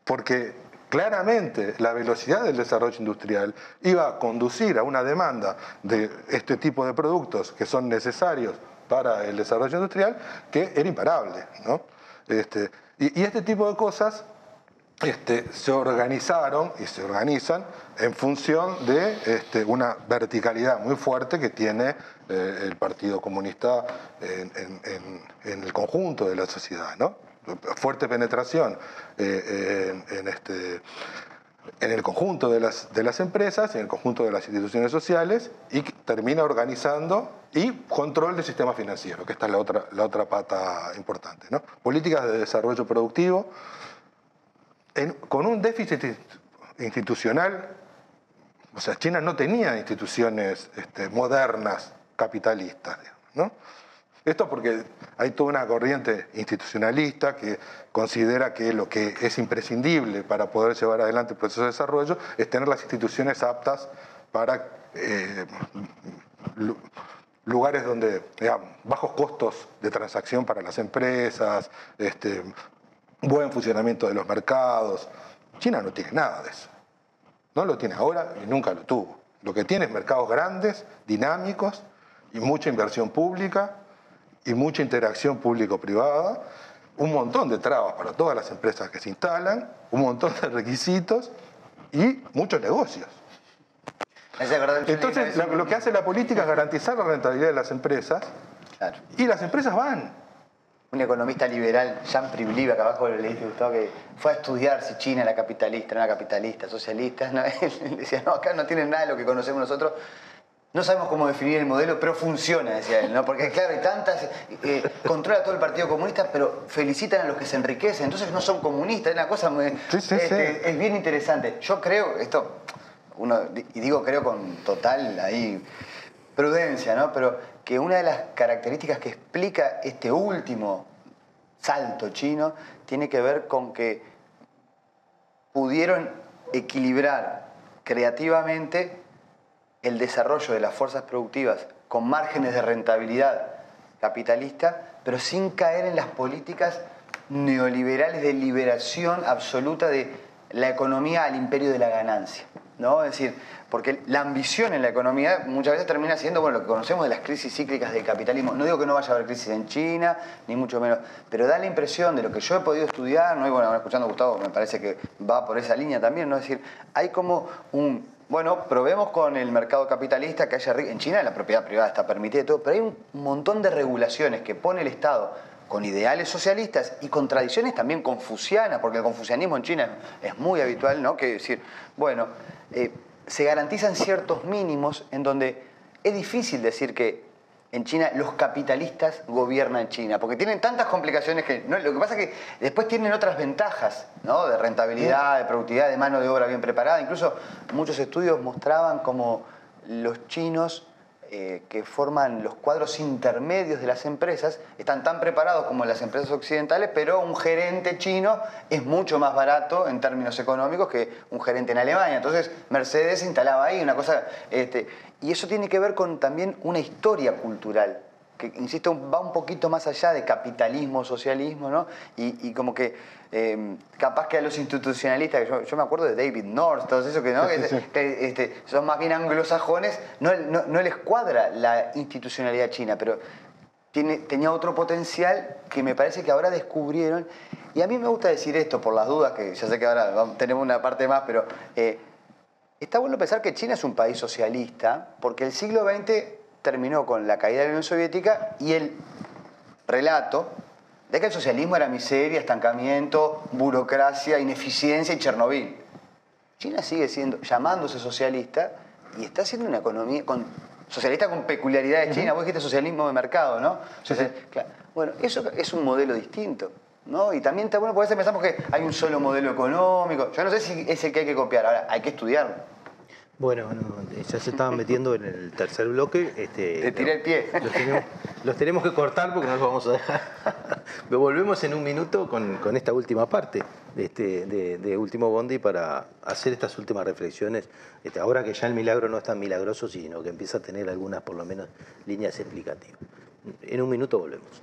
porque claramente la velocidad del desarrollo industrial iba a conducir a una demanda de este tipo de productos que son necesarios para el desarrollo industrial que era imparable, ¿no? Este, y este tipo de cosas este, se organizaron y se organizan en función de este, una verticalidad muy fuerte que tiene eh, el Partido Comunista en, el conjunto de la sociedad. ¿no? Fuerte penetración eh, en, este, en el conjunto de las, de las empresas, en el conjunto de las instituciones sociales y termina organizando y control del sistema financiero, que esta es la otra, la otra pata importante. ¿no? Políticas de desarrollo productivo con un déficit institucional, o sea, China no tenía instituciones este, modernas capitalistas, ¿no? Esto porque hay toda una corriente institucionalista que considera que lo que es imprescindible para poder llevar adelante el proceso de desarrollo es tener las instituciones aptas para eh, lugares donde, digamos, bajos costos de transacción para las empresas, este, buen funcionamiento de los mercados. China no tiene nada de eso. No lo tiene ahora y nunca lo tuvo. Lo que tiene es mercados grandes, dinámicos y mucha inversión pública y mucha interacción público-privada, un montón de trabas para todas las empresas que se instalan, un montón de requisitos y muchos negocios. Entonces, lo, que hace la política es garantizar la rentabilidad de las empresas y las empresas van un economista liberal, Jean Pribliva, que abajo le dije Gustavo, que fue a estudiar si China era capitalista, no era capitalista, socialista. Él decía, no, acá no tienen nada de lo que conocemos nosotros. No sabemos cómo definir el modelo, pero funciona, decía él, ¿no? Porque claro, hay tantas, eh, controla todo el Partido Comunista, pero felicitan a los que se enriquecen, entonces no son comunistas, es una cosa muy, este, es bien interesante. Yo creo, esto, uno, y digo creo con total ahí prudencia, ¿no? Pero que una de las características que explica este último salto chino tiene que ver con que pudieron equilibrar creativamente el desarrollo de las fuerzas productivas con márgenes de rentabilidad capitalista, pero sin caer en las políticas neoliberales de liberación absoluta de la economía al imperio de la ganancia. ¿No? Es decir, porque la ambición en la economía muchas veces termina siendo bueno, lo que conocemos de las crisis cíclicas del capitalismo. No digo que no vaya a haber crisis en China, ni mucho menos, pero da la impresión de lo que yo he podido estudiar, ¿no? y bueno, escuchando a Gustavo me parece que va por esa línea también, ¿no? es decir, hay como un, bueno, probemos con el mercado capitalista que haya... En China la propiedad privada está permitida y todo, pero hay un montón de regulaciones que pone el Estado con ideales socialistas y con tradiciones también confucianas, porque el confucianismo en China es muy habitual, ¿no? Que decir, bueno, eh, se garantizan ciertos mínimos en donde es difícil decir que en China los capitalistas gobiernan China, porque tienen tantas complicaciones que... lo que pasa es que después tienen otras ventajas, ¿no? De rentabilidad, de productividad, de mano de obra bien preparada. Incluso muchos estudios mostraban como los chinos eh, que forman los cuadros intermedios de las empresas están tan preparados como las empresas occidentales, pero un gerente chino es mucho más barato en términos económicos que un gerente en Alemania. Entonces Mercedes se instalaba ahí, una cosa... Este, y eso tiene que ver con también una historia cultural que, insisto, va un poquito más allá de capitalismo, socialismo, ¿no? Y, como que em, capaz que a los institucionalistas, yo, me acuerdo de David North, todos esos que, ¿no? este, son más bien anglosajones, no, no, les cuadra la institucionalidad china, pero tiene, tenía otro potencial que me parece que ahora descubrieron. Y a mí me gusta decir esto por las dudas, que ya sé que ahora tenemos una parte más, pero... Eh, Está bueno pensar que China es un país socialista, porque el siglo XX terminó con la caída de la Unión Soviética y el relato de que el socialismo era miseria, estancamiento, burocracia, ineficiencia y Chernobyl. China sigue siendo, llamándose socialista y está haciendo una economía con, socialista con peculiaridades China. Vos dijiste socialismo de mercado, ¿no? Bueno, eso es un modelo distinto. ¿no? Y también está bueno, porque a veces pensamos que hay un solo modelo económico. Yo no sé si es el que hay que copiar, ahora hay que estudiarlo. Bueno, ya se estaban metiendo en el tercer bloque. Este, Te tiré el pie. Los tenemos, que cortar porque no los vamos a dejar. Pero volvemos en un minuto con, esta última parte de, este, de, Último Bondi para hacer estas últimas reflexiones. Este, ahora que ya el milagro no es tan milagroso, sino que empieza a tener algunas, por lo menos, líneas explicativas. En un minuto volvemos.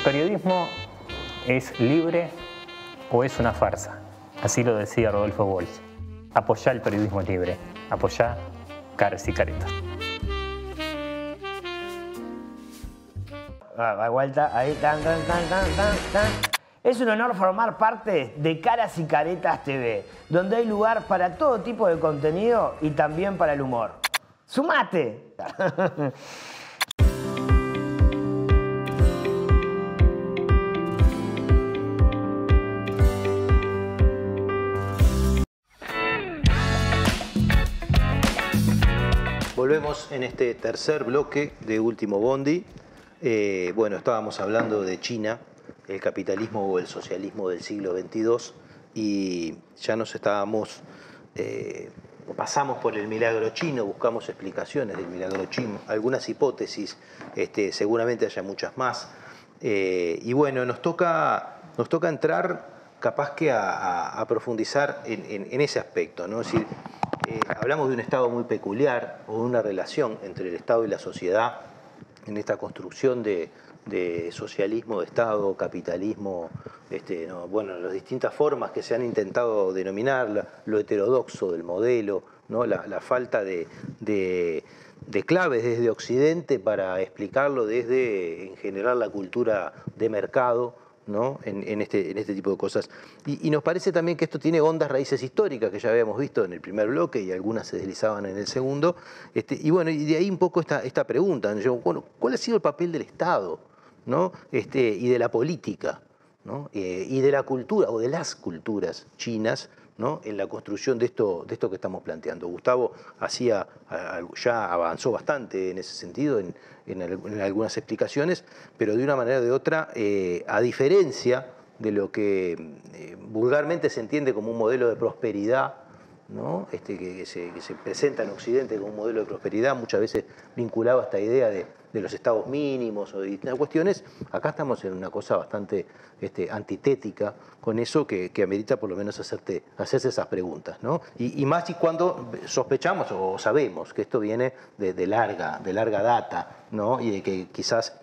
¿El periodismo es libre o es una farsa? Así lo decía Rodolfo Walsh. Apoyá el periodismo libre. Apoyá caras y caretas. Ah, vuelta, ahí, tan, tan, tan, tan, tan, Es un honor formar parte de Caras y Caretas TV, donde hay lugar para todo tipo de contenido y también para el humor. ¡Sumate! Volvemos en este tercer bloque de Último Bondi. Eh, bueno, estábamos hablando de China, el capitalismo o el socialismo del siglo XXII y ya nos estábamos, eh, pasamos por el milagro chino, buscamos explicaciones del milagro chino, algunas hipótesis, este, seguramente haya muchas más. Eh, y bueno, nos toca, nos toca entrar capaz que a, profundizar en, en, ese aspecto, ¿no? Es decir, eh, hablamos de un Estado muy peculiar o de una relación entre el Estado y la sociedad en esta construcción de, socialismo de Estado, capitalismo, este, bueno, las distintas formas que se han intentado denominar, lo heterodoxo del modelo, ¿no? la, falta de, claves desde Occidente para explicarlo desde, en general, la cultura de mercado, ¿no? en, este, en este tipo de cosas. Y, nos parece también que esto tiene hondas raíces históricas que ya habíamos visto en el primer bloque y algunas se deslizaban en el segundo. Este, y bueno, y de ahí un poco esta, esta pregunta, bueno, ¿cuál ha sido el papel del Estado ¿no? este, y de la política ¿no? Eh, y de la cultura o de las culturas chinas en la construcción de esto, de esto que estamos planteando. Gustavo hacía, ya avanzó bastante en ese sentido, en, algunas explicaciones, pero de una manera o de otra, eh, a diferencia de lo que eh, vulgarmente se entiende como un modelo de prosperidad, este, que, se, presenta en Occidente como un modelo de prosperidad, muchas veces vinculado a esta idea de, los estados mínimos o de distintas cuestiones, acá estamos en una cosa bastante este, antitética con eso que, amerita por lo menos hacerte, hacerse esas preguntas. Y, más y cuando sospechamos o sabemos que esto viene de, larga, de larga data ¿no? y de que quizás,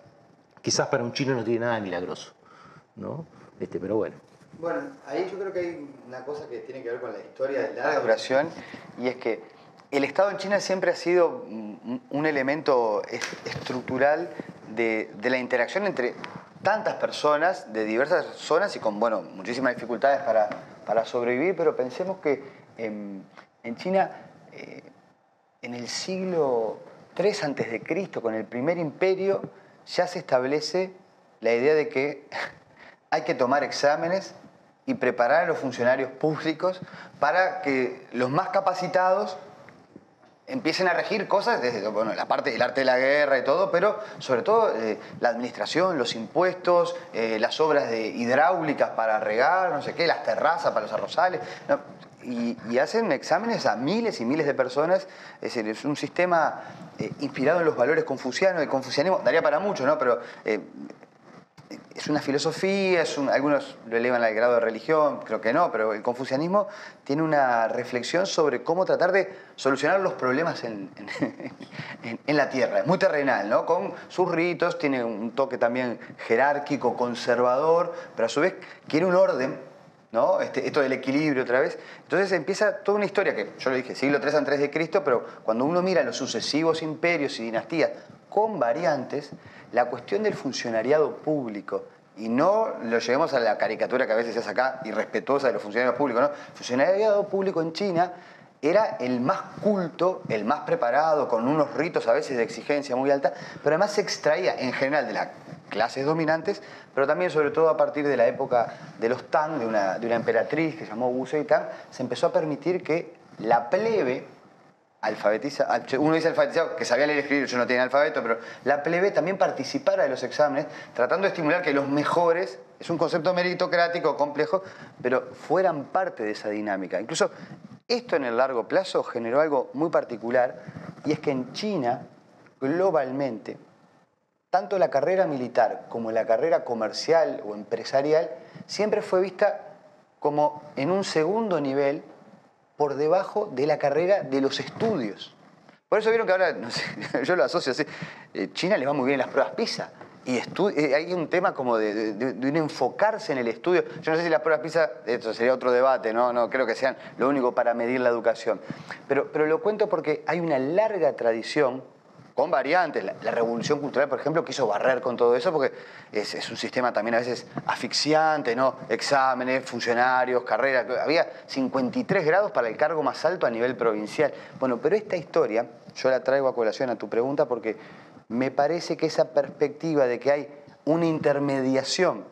quizás para un chino no tiene nada de milagroso. ¿no? Este, pero bueno. Bueno, ahí yo creo que hay una cosa que tiene que ver con la historia de larga duración y es que el Estado en China siempre ha sido un elemento estructural de, la interacción entre tantas personas de diversas zonas y con bueno, muchísimas dificultades para, sobrevivir, pero pensemos que en, China, eh, en el siglo III a.C., con el primer imperio, ya se establece la idea de que hay que tomar exámenes y preparar a los funcionarios públicos para que los más capacitados empiecen a regir cosas desde bueno, la parte del arte de la guerra y todo, pero sobre todo eh, la administración, los impuestos, eh, las obras hidráulicas para regar, no sé qué, las terrazas para los arrozales. y, hacen exámenes a miles y miles de personas. Es decir, es un sistema eh, inspirado en los valores confucianos. El confucianismo daría para mucho, ¿no? Pero es una filosofía, algunos lo elevan al grado de religión, creo que no, pero el confucianismo tiene una reflexión sobre cómo tratar de solucionar los problemas en, la tierra. Es muy terrenal, ¿no? Con sus ritos, tiene un toque también jerárquico, conservador, pero a su vez quiere un orden ¿no? Este, esto del equilibrio otra vez. Entonces empieza toda una historia que, yo lo dije, siglo III antes de Cristo, pero cuando uno mira los sucesivos imperios y dinastías con variantes, la cuestión del funcionariado público, y no lo llevemos a la caricatura que a veces se hace acá, irrespetuosa de los funcionarios públicos, ¿no? Funcionariado público en China era el más culto, el más preparado, con unos ritos a veces de exigencia muy alta, pero además se extraía en general de las clases dominantes, pero también sobre todo a partir de la época de los Tang, de una, de una emperatriz que se llamó Wu Tang, se empezó a permitir que la plebe alfabetiza, uno dice alfabetizado, que sabía leer y escribir, yo no tenía alfabeto, pero la plebe también participara de los exámenes, tratando de estimular que los mejores, es un concepto meritocrático complejo, pero fueran parte de esa dinámica. Incluso esto en el largo plazo generó algo muy particular, y es que en China, globalmente, tanto la carrera militar como la carrera comercial o empresarial siempre fue vista como en un segundo nivel por debajo de la carrera de los estudios. Por eso vieron que ahora, yo lo asocio así, eh, China le va muy bien las pruebas PISA. Y eh, hay un tema como de, un enfocarse en el estudio. Yo no sé si las pruebas PISA, esto sería otro debate, no, no creo que sean lo único para medir la educación. Pero, pero lo cuento porque hay una larga tradición con variantes. La, revolución cultural, por ejemplo, quiso barrer con todo eso porque es, un sistema también a veces asfixiante, ¿no? Exámenes, funcionarios, carreras. Había 53 grados para el cargo más alto a nivel provincial. Bueno, pero esta historia, yo la traigo a colación a tu pregunta porque me parece que esa perspectiva de que hay una intermediación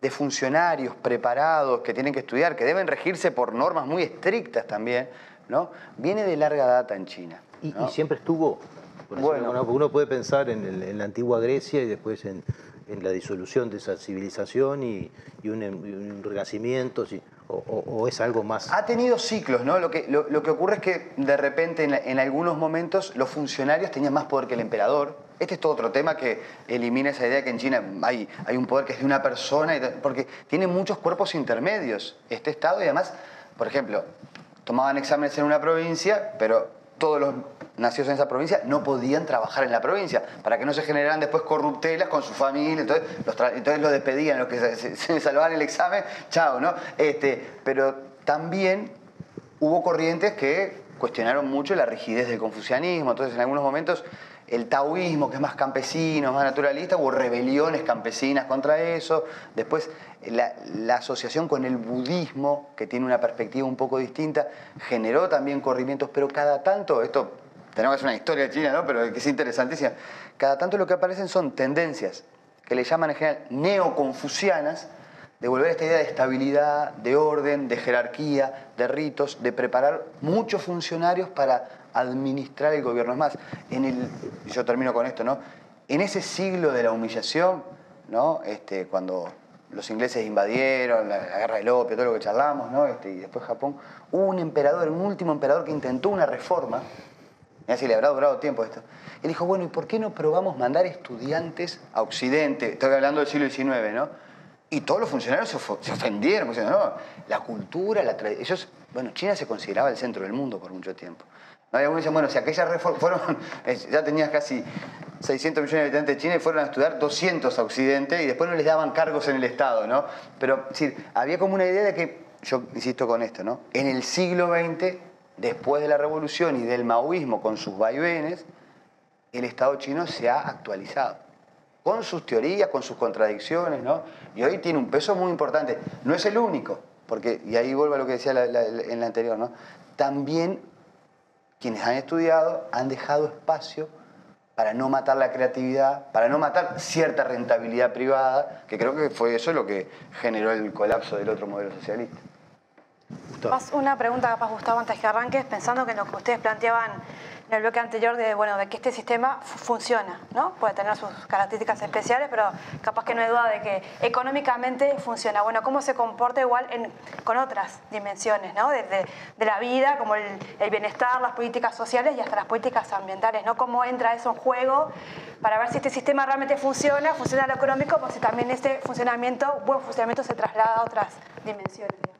de funcionarios preparados que tienen que estudiar, que deben regirse por normas muy estrictas también, ¿no? viene de larga data en China. y siempre estuvo bueno, uno, puede pensar en, la antigua Grecia y después en, la disolución de esa civilización y, un, renacimiento, o, es algo más. Ha tenido ciclos, ¿no? Lo que, lo, que ocurre es que de repente en, algunos momentos los funcionarios tenían más poder que el emperador. Este es todo otro tema que elimina esa idea que en China hay, hay un poder que es de una persona, porque tiene muchos cuerpos intermedios este Estado y además, por ejemplo, tomaban exámenes en una provincia, pero todos los nacidos en esa provincia no podían trabajar en la provincia, para que no se generaran después corruptelas con su familia, entonces los, entonces los despedían, los que se, salvaban el examen, chao, ¿no? Este, pero también hubo corrientes que cuestionaron mucho la rigidez del confucianismo, entonces en algunos momentos el taoísmo, que es más campesino, más naturalista, hubo rebeliones campesinas contra eso. Después, la, asociación con el budismo, que tiene una perspectiva un poco distinta, generó también corrimientos, pero cada tanto, esto tenemos una historia China, ¿no? pero que es interesantísima, cada tanto lo que aparecen son tendencias, que le llaman en general neoconfucianas, de volver a esta idea de estabilidad, de orden, de jerarquía, de ritos, de preparar muchos funcionarios para administrar el gobierno. Es más, en el, yo termino con esto, ¿no? En ese siglo de la humillación, ¿no? Este, cuando los ingleses invadieron, la, guerra del opio, todo lo que charlamos, ¿no? Este, y después Japón, hubo un emperador, un último emperador que intentó una reforma, y así le habrá durado tiempo esto. Él dijo, bueno, ¿y por qué no probamos mandar estudiantes a Occidente? Estoy hablando del siglo XIX, ¿no? Y todos los funcionarios se, ofendieron, no, la cultura, la. Ellos, bueno, China se consideraba el centro del mundo por mucho tiempo. ¿No? Y algunos dicen, bueno, si aquellas reformas fueron, ya tenías casi 600 millones de habitantes de China y fueron a estudiar 200 a Occidente y después no les daban cargos en el Estado, ¿no? Pero, es decir, había como una idea de que, yo insisto con esto, ¿no? En el siglo XX, después de la revolución y del maoísmo con sus vaivenes, el Estado chino se ha actualizado con sus teorías, con sus contradicciones, ¿no? Y hoy tiene un peso muy importante. No es el único, porque, y ahí vuelvo a lo que decía en la anterior, ¿no? También quienes han estudiado han dejado espacio para no matar la creatividad, para no matar cierta rentabilidad privada, que creo que fue eso lo que generó el colapso del otro modelo socialista. Más una pregunta capaz, Gustavo, antes que arranques, pensando que en lo que ustedes planteaban en el bloque anterior de, bueno, de que este sistema funciona, ¿no? Puede tener sus características especiales, pero capaz que no hay duda de que económicamente funciona. Bueno, ¿cómo se comporta igual con otras dimensiones, ¿no? Desde de la vida, como el, bienestar, las políticas sociales y hasta las políticas ambientales, ¿no? ¿Cómo entra eso en juego para ver si este sistema realmente funciona, funciona lo económico, o si también este funcionamiento, buen funcionamiento se traslada a otras dimensiones?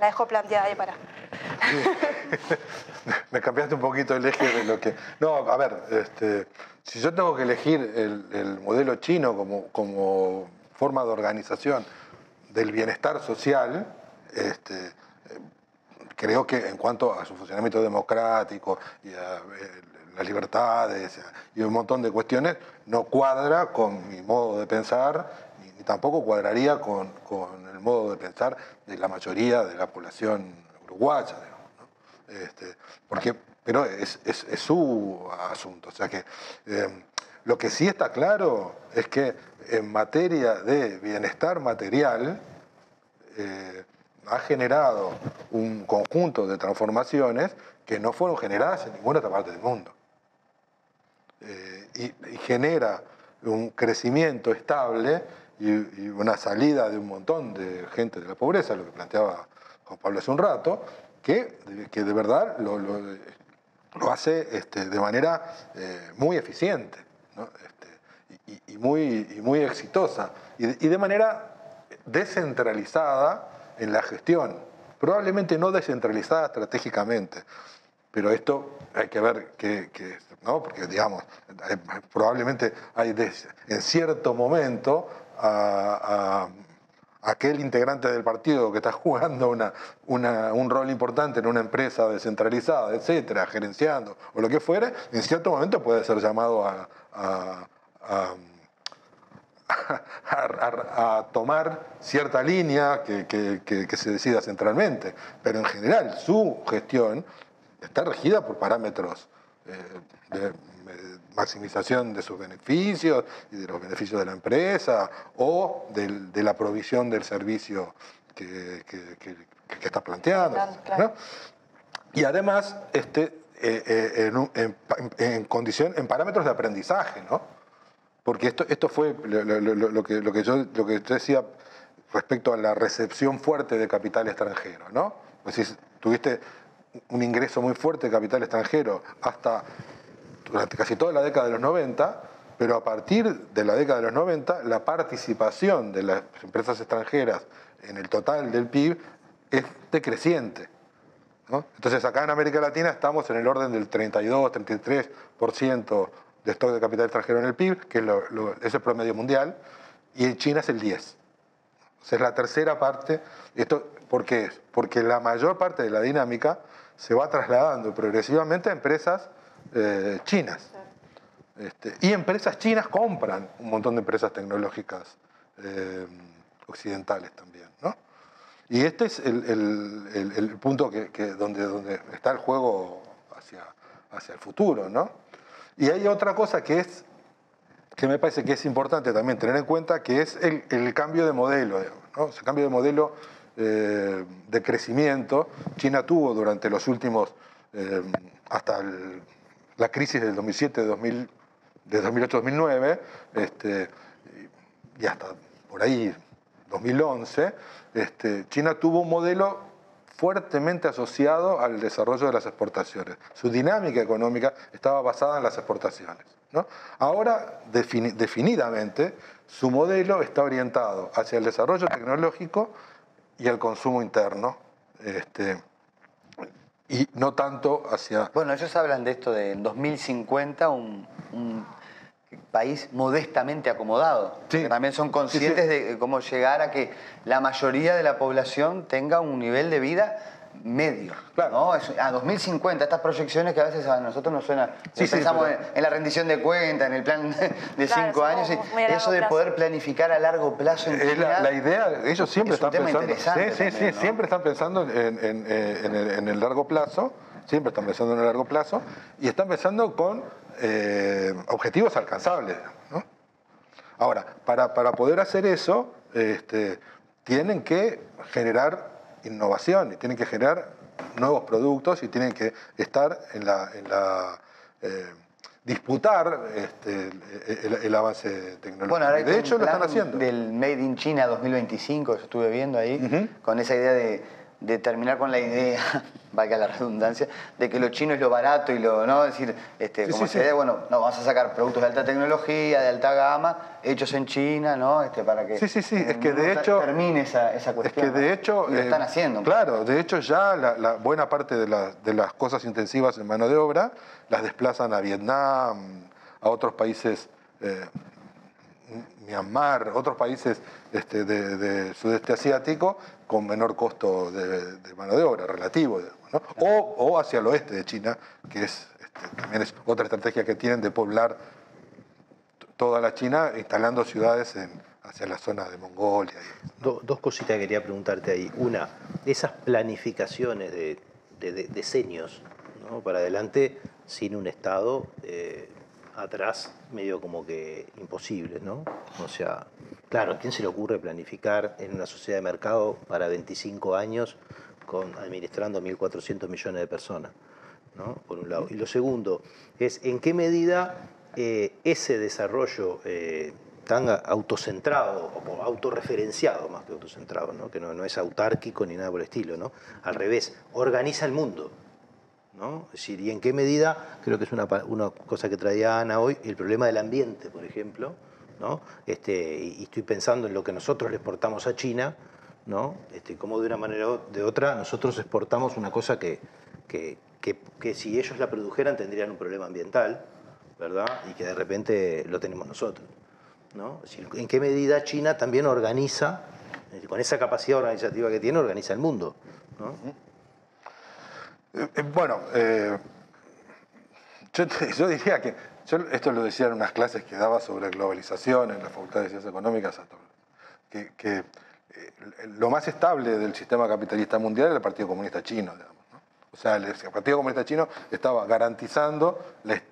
La dejo planteada ahí para... Me cambiaste un poquito el eje de lo que... No, a ver, este, si yo tengo que elegir el, modelo chino como, como, forma de organización del bienestar social, este, creo que en cuanto a su funcionamiento democrático y a eh, las libertades y un montón de cuestiones, no cuadra con mi modo de pensar tampoco cuadraría con, con, el modo de pensar de la mayoría de la población uruguaya. Este, porque, pero es, su asunto. O sea que eh, lo que sí está claro es que en materia de bienestar material eh, ha generado un conjunto de transformaciones que no fueron generadas en ninguna otra parte del mundo. Eh, y, genera un crecimiento estable y, una salida de un montón de gente de la pobreza, lo que planteaba Juan Pablo hace un rato, que, que de verdad lo, lo, hace este, de manera eh, muy eficiente este, y, muy, y muy exitosa y de, manera descentralizada en la gestión, probablemente no descentralizada estratégicamente, pero esto hay que ver que, ¿no? porque digamos, probablemente hay en cierto momento a aquel integrante del partido que está jugando un rol importante en una empresa descentralizada, etcétera, gerenciando o lo que fuere, en cierto momento puede ser llamado a, tomar cierta línea que, se decida centralmente. Pero en general su gestión está regida por parámetros eh, de maximización de sus beneficios y de los beneficios de la empresa o de la provisión del servicio que, que, está planteando. Y además, este, eh, eh, en, en, condición, en parámetros de aprendizaje, ¿no? Porque esto, esto fue lo, que, lo, que yo, lo que decía respecto a la recepción fuerte de capital extranjero, ¿no? Pues tuviste un ingreso muy fuerte de capital extranjero hasta durante casi toda la década de los 90, pero a partir de la década de los 90, la participación de las empresas extranjeras en el total del PIB es decreciente. Entonces acá en América Latina estamos en el orden del 32-33% de stock de capital extranjero en el PIB, que es, el promedio mundial, y en China es el 10%. O sea, es la tercera parte. Esto, ¿Por qué es? Porque la mayor parte de la dinámica se va trasladando progresivamente a empresas eh, chinas. Este, y empresas chinas compran un montón de empresas tecnológicas eh, occidentales también. ¿no? Y este es el, el- punto que, que donde, donde está el juego hacia, hacia el futuro. ¿no? Y hay otra cosa que es que me parece que es importante también tener en cuenta, que es el, el cambio de modelo. ¿no? Ese cambio de modelo eh, de crecimiento. China tuvo durante los últimos, hasta el- la crisis del 2007, 2000, de 2008-2009, este, y hasta por ahí 2011, este, China tuvo un modelo fuertemente asociado al desarrollo de las exportaciones. Su dinámica económica estaba basada en las exportaciones. Ahora, defini- definidamente, su modelo está orientado hacia el desarrollo tecnológico y el consumo interno, este, y no tanto hacia... Bueno, ellos hablan de esto de en 2050, un, un país modestamente acomodado. Sí. Que también son Sí, conscientes sí. de cómo llegar a que la mayoría de la población tenga un nivel de vida medio. Claro. ¿no? Es- a 2050, estas proyecciones que a veces a nosotros nos suenan. Sí, sí, pensamos pero- en, en la rendición de cuentas, en el plan de Claro, cinco años. eso de plazo. poder planificar a largo plazo en Es la, la idea, ellos siempre es un están tema pensando, interesante sí, sí, también, sí, ¿no? siempre están pensando en, en- eh, en el, en el largo plazo, siempre están pensando en el largo plazo y están pensando con eh, objetivos alcanzables. ¿no? Ahora, para, para poder hacer eso, este, tienen que generar innovación y tienen que generar nuevos productos y tienen que estar en la, en la eh, disputar este, el, el- el avance tecnológico. Bueno, ahora de hecho lo están haciendo. Del Made in China 2025, yo estuve viendo ahí, con esa idea de, de terminar con la idea, valga la redundancia, de que lo chino es lo barato y lo, ¿no? Es decir, este, Sí, como sí, sí. idea, bueno, no, vamos a sacar productos de alta tecnología, de alta gama, hechos en China, ¿no? Este, para que Sí, sí, sí, es que de hecho- termine esa, esa Es cuestión. que de hecho... Y lo eh, están haciendo. Claro, de hecho ya la, la buena parte de, la- de las cosas intensivas en mano de obra las desplazan a Vietnam, a otros países, eh, Myanmar, otros países este, de, de sudeste asiático con menor costo de, de mano de obra relativo, ¿no? o, o hacia el oeste de China, que es, este, también es otra estrategia que tienen de poblar toda la China instalando ciudades en- hacia la zona de Mongolia. Do- dos cositas que quería preguntarte ahí. Una, esas planificaciones de, de, de- decenios ¿no? para adelante sin un Estado eh, atrás, medio como que imposible, ¿no? O sea, claro, ¿a quién se le ocurre planificar en una sociedad de mercado para 25 años con, administrando 1.400 millones de personas? ¿no? Por un lado. Y lo segundo es en qué medida eh, ese desarrollo eh, tan autocentrado o autorreferenciado más que autocentrado, ¿no? que no, no es autárquico ni nada por el estilo, ¿no? al revés, organiza el mundo. ¿No? Y en qué medida, creo que es una, una cosa que traía Ana hoy, el problema del ambiente, por ejemplo, ¿no? Este, y, estoy pensando en lo que nosotros le exportamos a China, ¿no? Este, como de una manera o de otra nosotros exportamos una cosa que, que, que- que si ellos la produjeran tendrían un problema ambiental, ¿verdad? Y que de repente lo tenemos nosotros, ¿no? En qué medida China también organiza, con esa capacidad organizativa que tiene, organiza el mundo, ¿no? Eh, eh, Bueno, eh, yo, yo diría que, yo esto lo decía en unas clases que daba sobre globalización en la Facultad de Ciencias Económicas, que, eh, lo más estable del sistema capitalista mundial era el Partido Comunista Chino, digamos. O sea, el, Partido Comunista Chino estaba garantizando la est-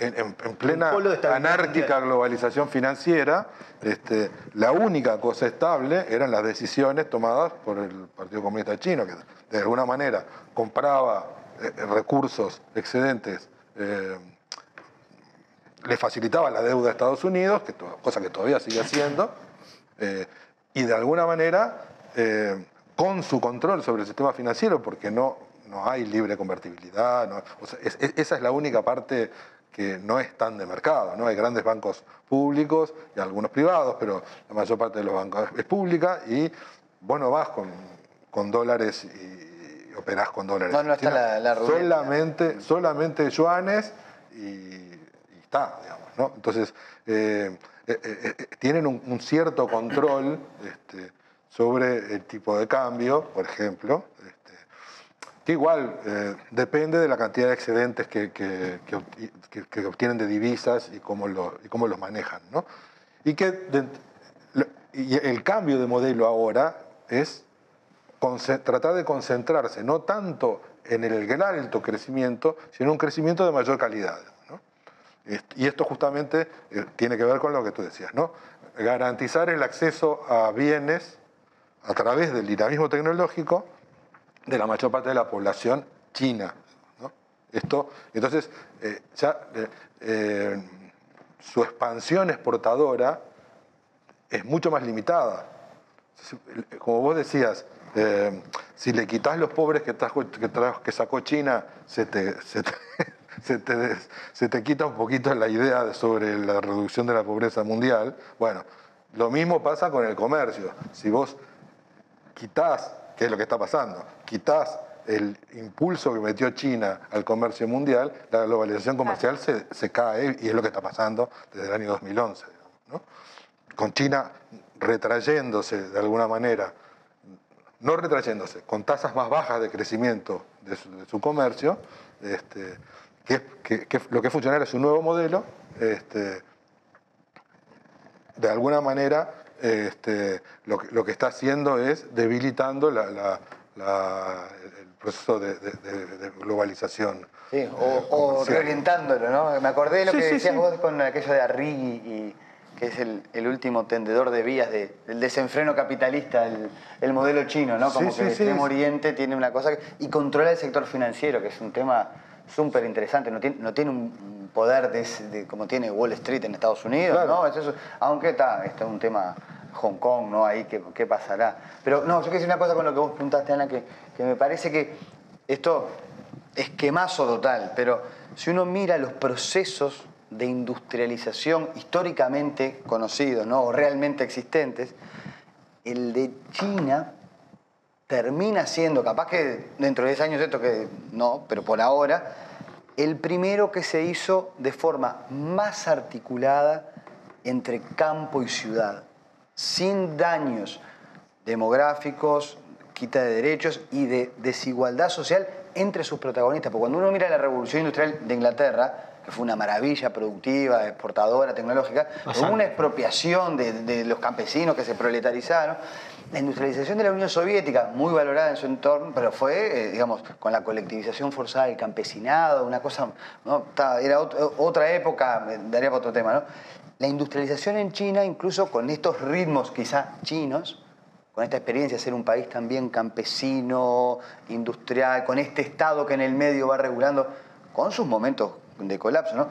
en, en- en plena anárquica globalización financiera, este, la única cosa estable eran las decisiones tomadas por el Partido Comunista Chino, que de alguna manera compraba eh, recursos excedentes, eh, le facilitaba la deuda a Estados Unidos, que cosa que todavía sigue haciendo, eh, y de alguna manera, eh, con su control sobre el sistema financiero, porque no, no hay libre convertibilidad, no- o sea, es- es- esa es la única parte que no es tan de mercado, ¿no? Hay grandes bancos públicos y algunos privados, pero la mayor parte de los bancos es pública y vos no vas con, con dólares y, y operás con dólares. No, no está la- la solamente, solamente yuanes y, y está, digamos, ¿no? Entonces, eh, eh, eh, tienen un, un cierto control este, sobre el tipo de cambio, por ejemplo, que igual eh, depende de la cantidad de excedentes que, que- obtienen de divisas y cómo, lo- cómo los manejan. ¿no? Y que y el cambio de modelo ahora es tratar de concentrarse no tanto en el alto crecimiento, sino un crecimiento de mayor calidad. ¿no? Y esto justamente eh, tiene que ver con lo que tú decías, ¿no? Garantizar el acceso a bienes a través del dinamismo tecnológico de la mayor parte de la población china. Esto, entonces, eh, ya eh, eh, su expansión exportadora es mucho más limitada. Como vos decías, si le quitas los pobres que, trajo- que, trajo- que sacó China, se te, se, te, se te quita un poquito la idea de- sobre la reducción de la pobreza mundial. Bueno, lo mismo pasa con el comercio. Si vos quitas, que es lo que está pasando, quitas el impulso que metió China al comercio mundial, la globalización comercial se, se cae y es lo que está pasando desde el año 2011. ¿no? Con China retrayéndose de alguna manera, no retrayéndose, con tasas más bajas de crecimiento de su, de su comercio, este, que, que- que lo que funciona es un nuevo modelo, este, de alguna manera este, lo, que, lo que está haciendo es debilitando la- la- la- el proceso de, de- de- de globalización. Sí, eh, o, comercial. reorientándolo, ¿no? Me acordé de lo Sí, que sí, decías sí. vos con aquello de Arrighi, y, que es el, el último tendedor de vías de- del desenfreno capitalista, el, el modelo chino, ¿no? Como Sí, que el sí, sí. Extremo Oriente tiene una cosa... que- y controla el sector financiero, que es un tema súper interesante. No tiene, no tiene un poder de, como tiene Wall Street en Estados Unidos, Claro. ¿no? Es eso. Aunque está, está un tema Hong Kong, ¿no? Ahí, ¿qué, qué pasará? Pero no, yo quiero decir una cosa con lo que vos preguntaste, Ana, que, que me parece que esto esquemazo total, pero si uno mira los procesos de industrialización históricamente conocidos, ¿no? O realmente existentes, el de China termina siendo, capaz que dentro de 10 años esto que no, pero por ahora, el primero que se hizo de forma más articulada entre campo y ciudad, sin daños demográficos, quita de derechos y de desigualdad social entre sus protagonistas. Porque cuando uno mira la revolución industrial de Inglaterra, que fue una maravilla productiva, exportadora, tecnológica, hubo una expropiación de, de los campesinos que se proletarizaron. La industrialización de la Unión Soviética, muy valorada en su entorno, pero fue, eh, digamos, con la colectivización forzada del campesinado, una cosa, ¿no? Era ot- otra época, eh, daría para otro tema, ¿no? La industrialización en China, incluso con estos ritmos quizá chinos, con esta experiencia de ser un país también campesino, industrial, con este Estado que en el medio va regulando, con sus momentos de colapso, ¿no?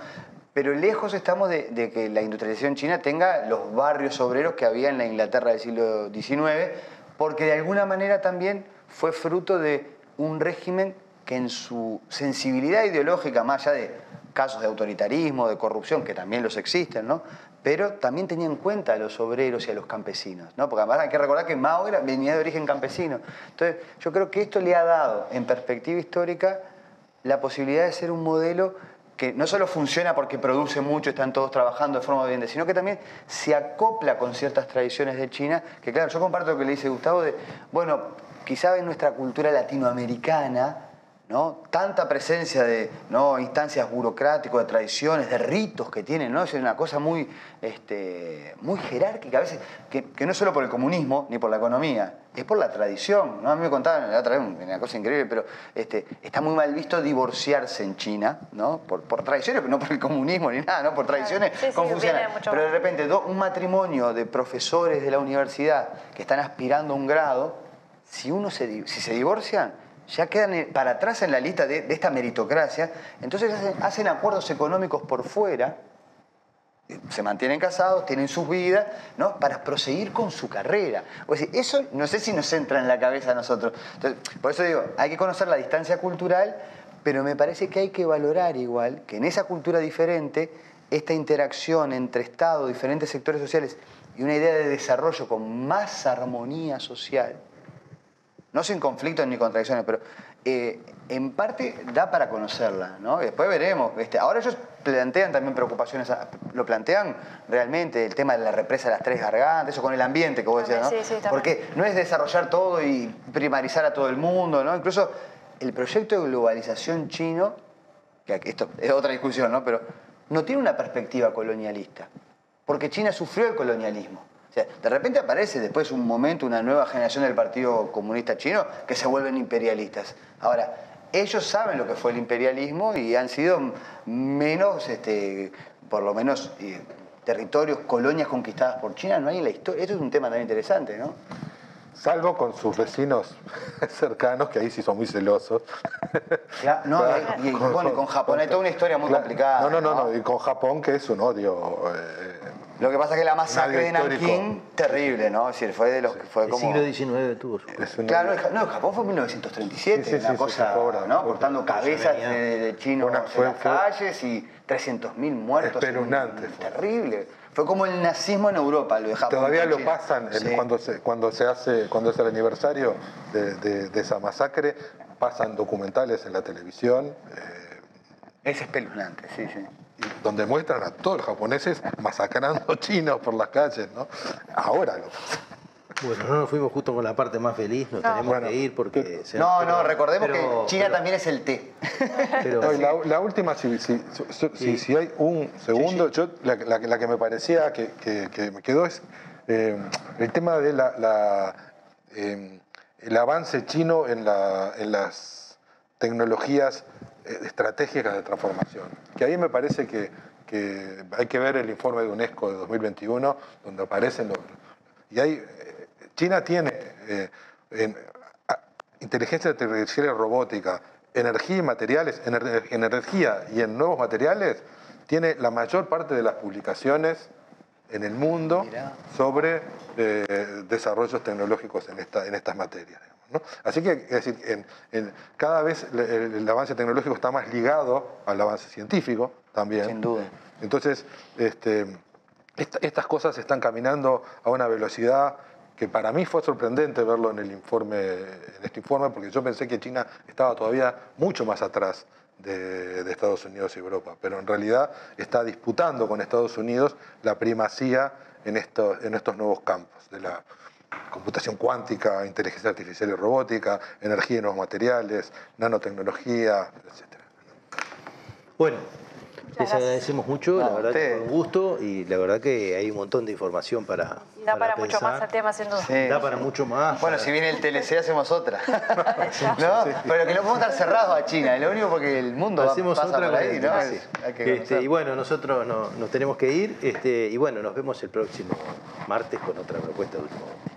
Pero lejos estamos de, que la industrialización china tenga los barrios obreros que había en la Inglaterra del siglo XIX, porque de alguna manera también fue fruto de un régimen que en su sensibilidad ideológica, más allá de casos de autoritarismo, de corrupción, que también los existen, ¿no? pero también tenía en cuenta a los obreros y a los campesinos, ¿no? porque además hay que recordar que Mao era, venía de origen campesino. Entonces, yo creo que esto le ha dado, en perspectiva histórica, la posibilidad de ser un modelo que no solo funciona porque produce mucho, están todos trabajando de forma evidente, sino que también se acopla con ciertas tradiciones de China, que claro, yo comparto lo que le dice Gustavo de, bueno, quizá en nuestra cultura latinoamericana, ¿no? Tanta presencia de ¿no? instancias burocráticas, de tradiciones, de ritos que tienen, ¿no? Es una cosa muy, este, muy jerárquica, a veces, que, que no es solo por el comunismo ni por la economía, es por la tradición. ¿no? A mí me contaban la otra vez una cosa increíble, pero este, está muy mal visto divorciarse en China, ¿no? Por, por tradiciones, no por el comunismo ni nada, ¿no? Por tradiciones Sí, Pero de repente do- un matrimonio de profesores de la universidad que están aspirando a un grado, si uno se, si se divorcian, ya quedan eh, para atrás en la lista de, de esta meritocracia, entonces hacen, hacen acuerdos económicos por fuera, eh, se mantienen casados, tienen sus vidas, ¿no? Para proseguir con su carrera. O sea, eso no sé si nos entra en la cabeza a nosotros. Entonces, por eso digo, hay que conocer la distancia cultural, pero me parece que hay que valorar igual que en esa cultura diferente, esta interacción entre Estado, diferentes sectores sociales y una idea de desarrollo con más armonía social, no sin conflictos ni contradicciones, pero eh, en parte da para conocerla, ¿no? Después veremos. este, ahora ellos plantean también preocupaciones, a- lo plantean realmente, el tema de la represa de las tres gargantas, eso con el ambiente que vos decías, ¿no? Sí, sí. Porque no es desarrollar todo y primarizar a todo el mundo, ¿no? Incluso el proyecto de globalización chino, que esto es otra discusión, ¿no? Pero no tiene una perspectiva colonialista, porque China sufrió el colonialismo. Sea, de repente aparece después un momento, una nueva generación del Partido Comunista Chino que se vuelven imperialistas. Ahora, ellos saben lo que fue el imperialismo y han sido menos, este, por lo menos, eh, territorios, colonias conquistadas por China, no hay en la historia. Esto es un tema tan interesante, ¿no? Salvo con sus vecinos cercanos, que ahí sí son muy celosos. Claro, no, y, y, bueno, con Japón hay toda una historia muy Claro. complicada. No, no, no, no, y con Japón que es un odio. eh, Lo que pasa es que la masacre de. Nankín, terrible, ¿no? Es decir, fue de los que fue El como... siglo XIX tuvo su... Claro, no, en Japón fue en 1937, Sí, sí, una sí, cosa, ¿no? Cortando cabezas de, de chinos Una- fue- en las fue- calles y 300.000 muertos. Espeluznante. Terrible. Fue como el nazismo en Europa, lo de Japón. Todavía lo China. pasan cuando, se, cuando se hace cuando es el aniversario de, de- de esa masacre, pasan documentales en la televisión eh, Es espeluznante, sí, sí. Y donde muestran a todos los japoneses masacrando chinos por las calles, ¿no? Ahora lo. Bueno, no nos fuimos justo con la parte más feliz, nos No. tenemos Bueno, que ir porque... se- No, pero- no, recordemos pero- que China pero- también es el té. pero- No, y la, la última, si, si, si- si- si hay un segundo, yo la, la- la que me parecía que, que- que me quedó es eh, el tema de la, la, eh, el avance chino en, la- en las tecnologías estratégicas de transformación. Que ahí me parece que, que hay que ver el informe de UNESCO de 2021, donde aparecen los... Y ahí eh, China tiene eh, en- a- inteligencia artificial y robótica, energía y materiales, en ener- en energía y en nuevos materiales, tiene la mayor parte de las publicaciones en el mundo Mirá. sobre eh, desarrollos tecnológicos en, esta, en estas materias. ¿No? Así que, es decir, en- en- cada vez el, el- el avance tecnológico está más ligado al avance científico también. Sin duda. Entonces, este, esta- estas cosas están caminando a una velocidad que para mí fue sorprendente verlo en el informe, en este informe, porque yo pensé que China estaba todavía mucho más atrás de, de Estados Unidos y Europa, pero en realidad está disputando con Estados Unidos la primacía en estos, en estos nuevos campos de la computación cuántica, inteligencia artificial y robótica, energía y nuevos materiales, nanotecnología, etc. Bueno, les agradecemos mucho, No, la verdad que ustedes. fue un gusto y la verdad que hay un montón de información para Da para mucho pensar. más el tema, sin duda. Sí. Da para mucho más. Bueno, para- si viene el TLC hacemos otra. ¿No? Pero que no podemos estar cerrados a China, es lo único porque el mundo va- Hacemos pasa otra por ahí, ¿no? hay que Este, y bueno, nosotros no- nos tenemos que ir este, y bueno, nos vemos el próximo martes con otra propuesta de último. Momento.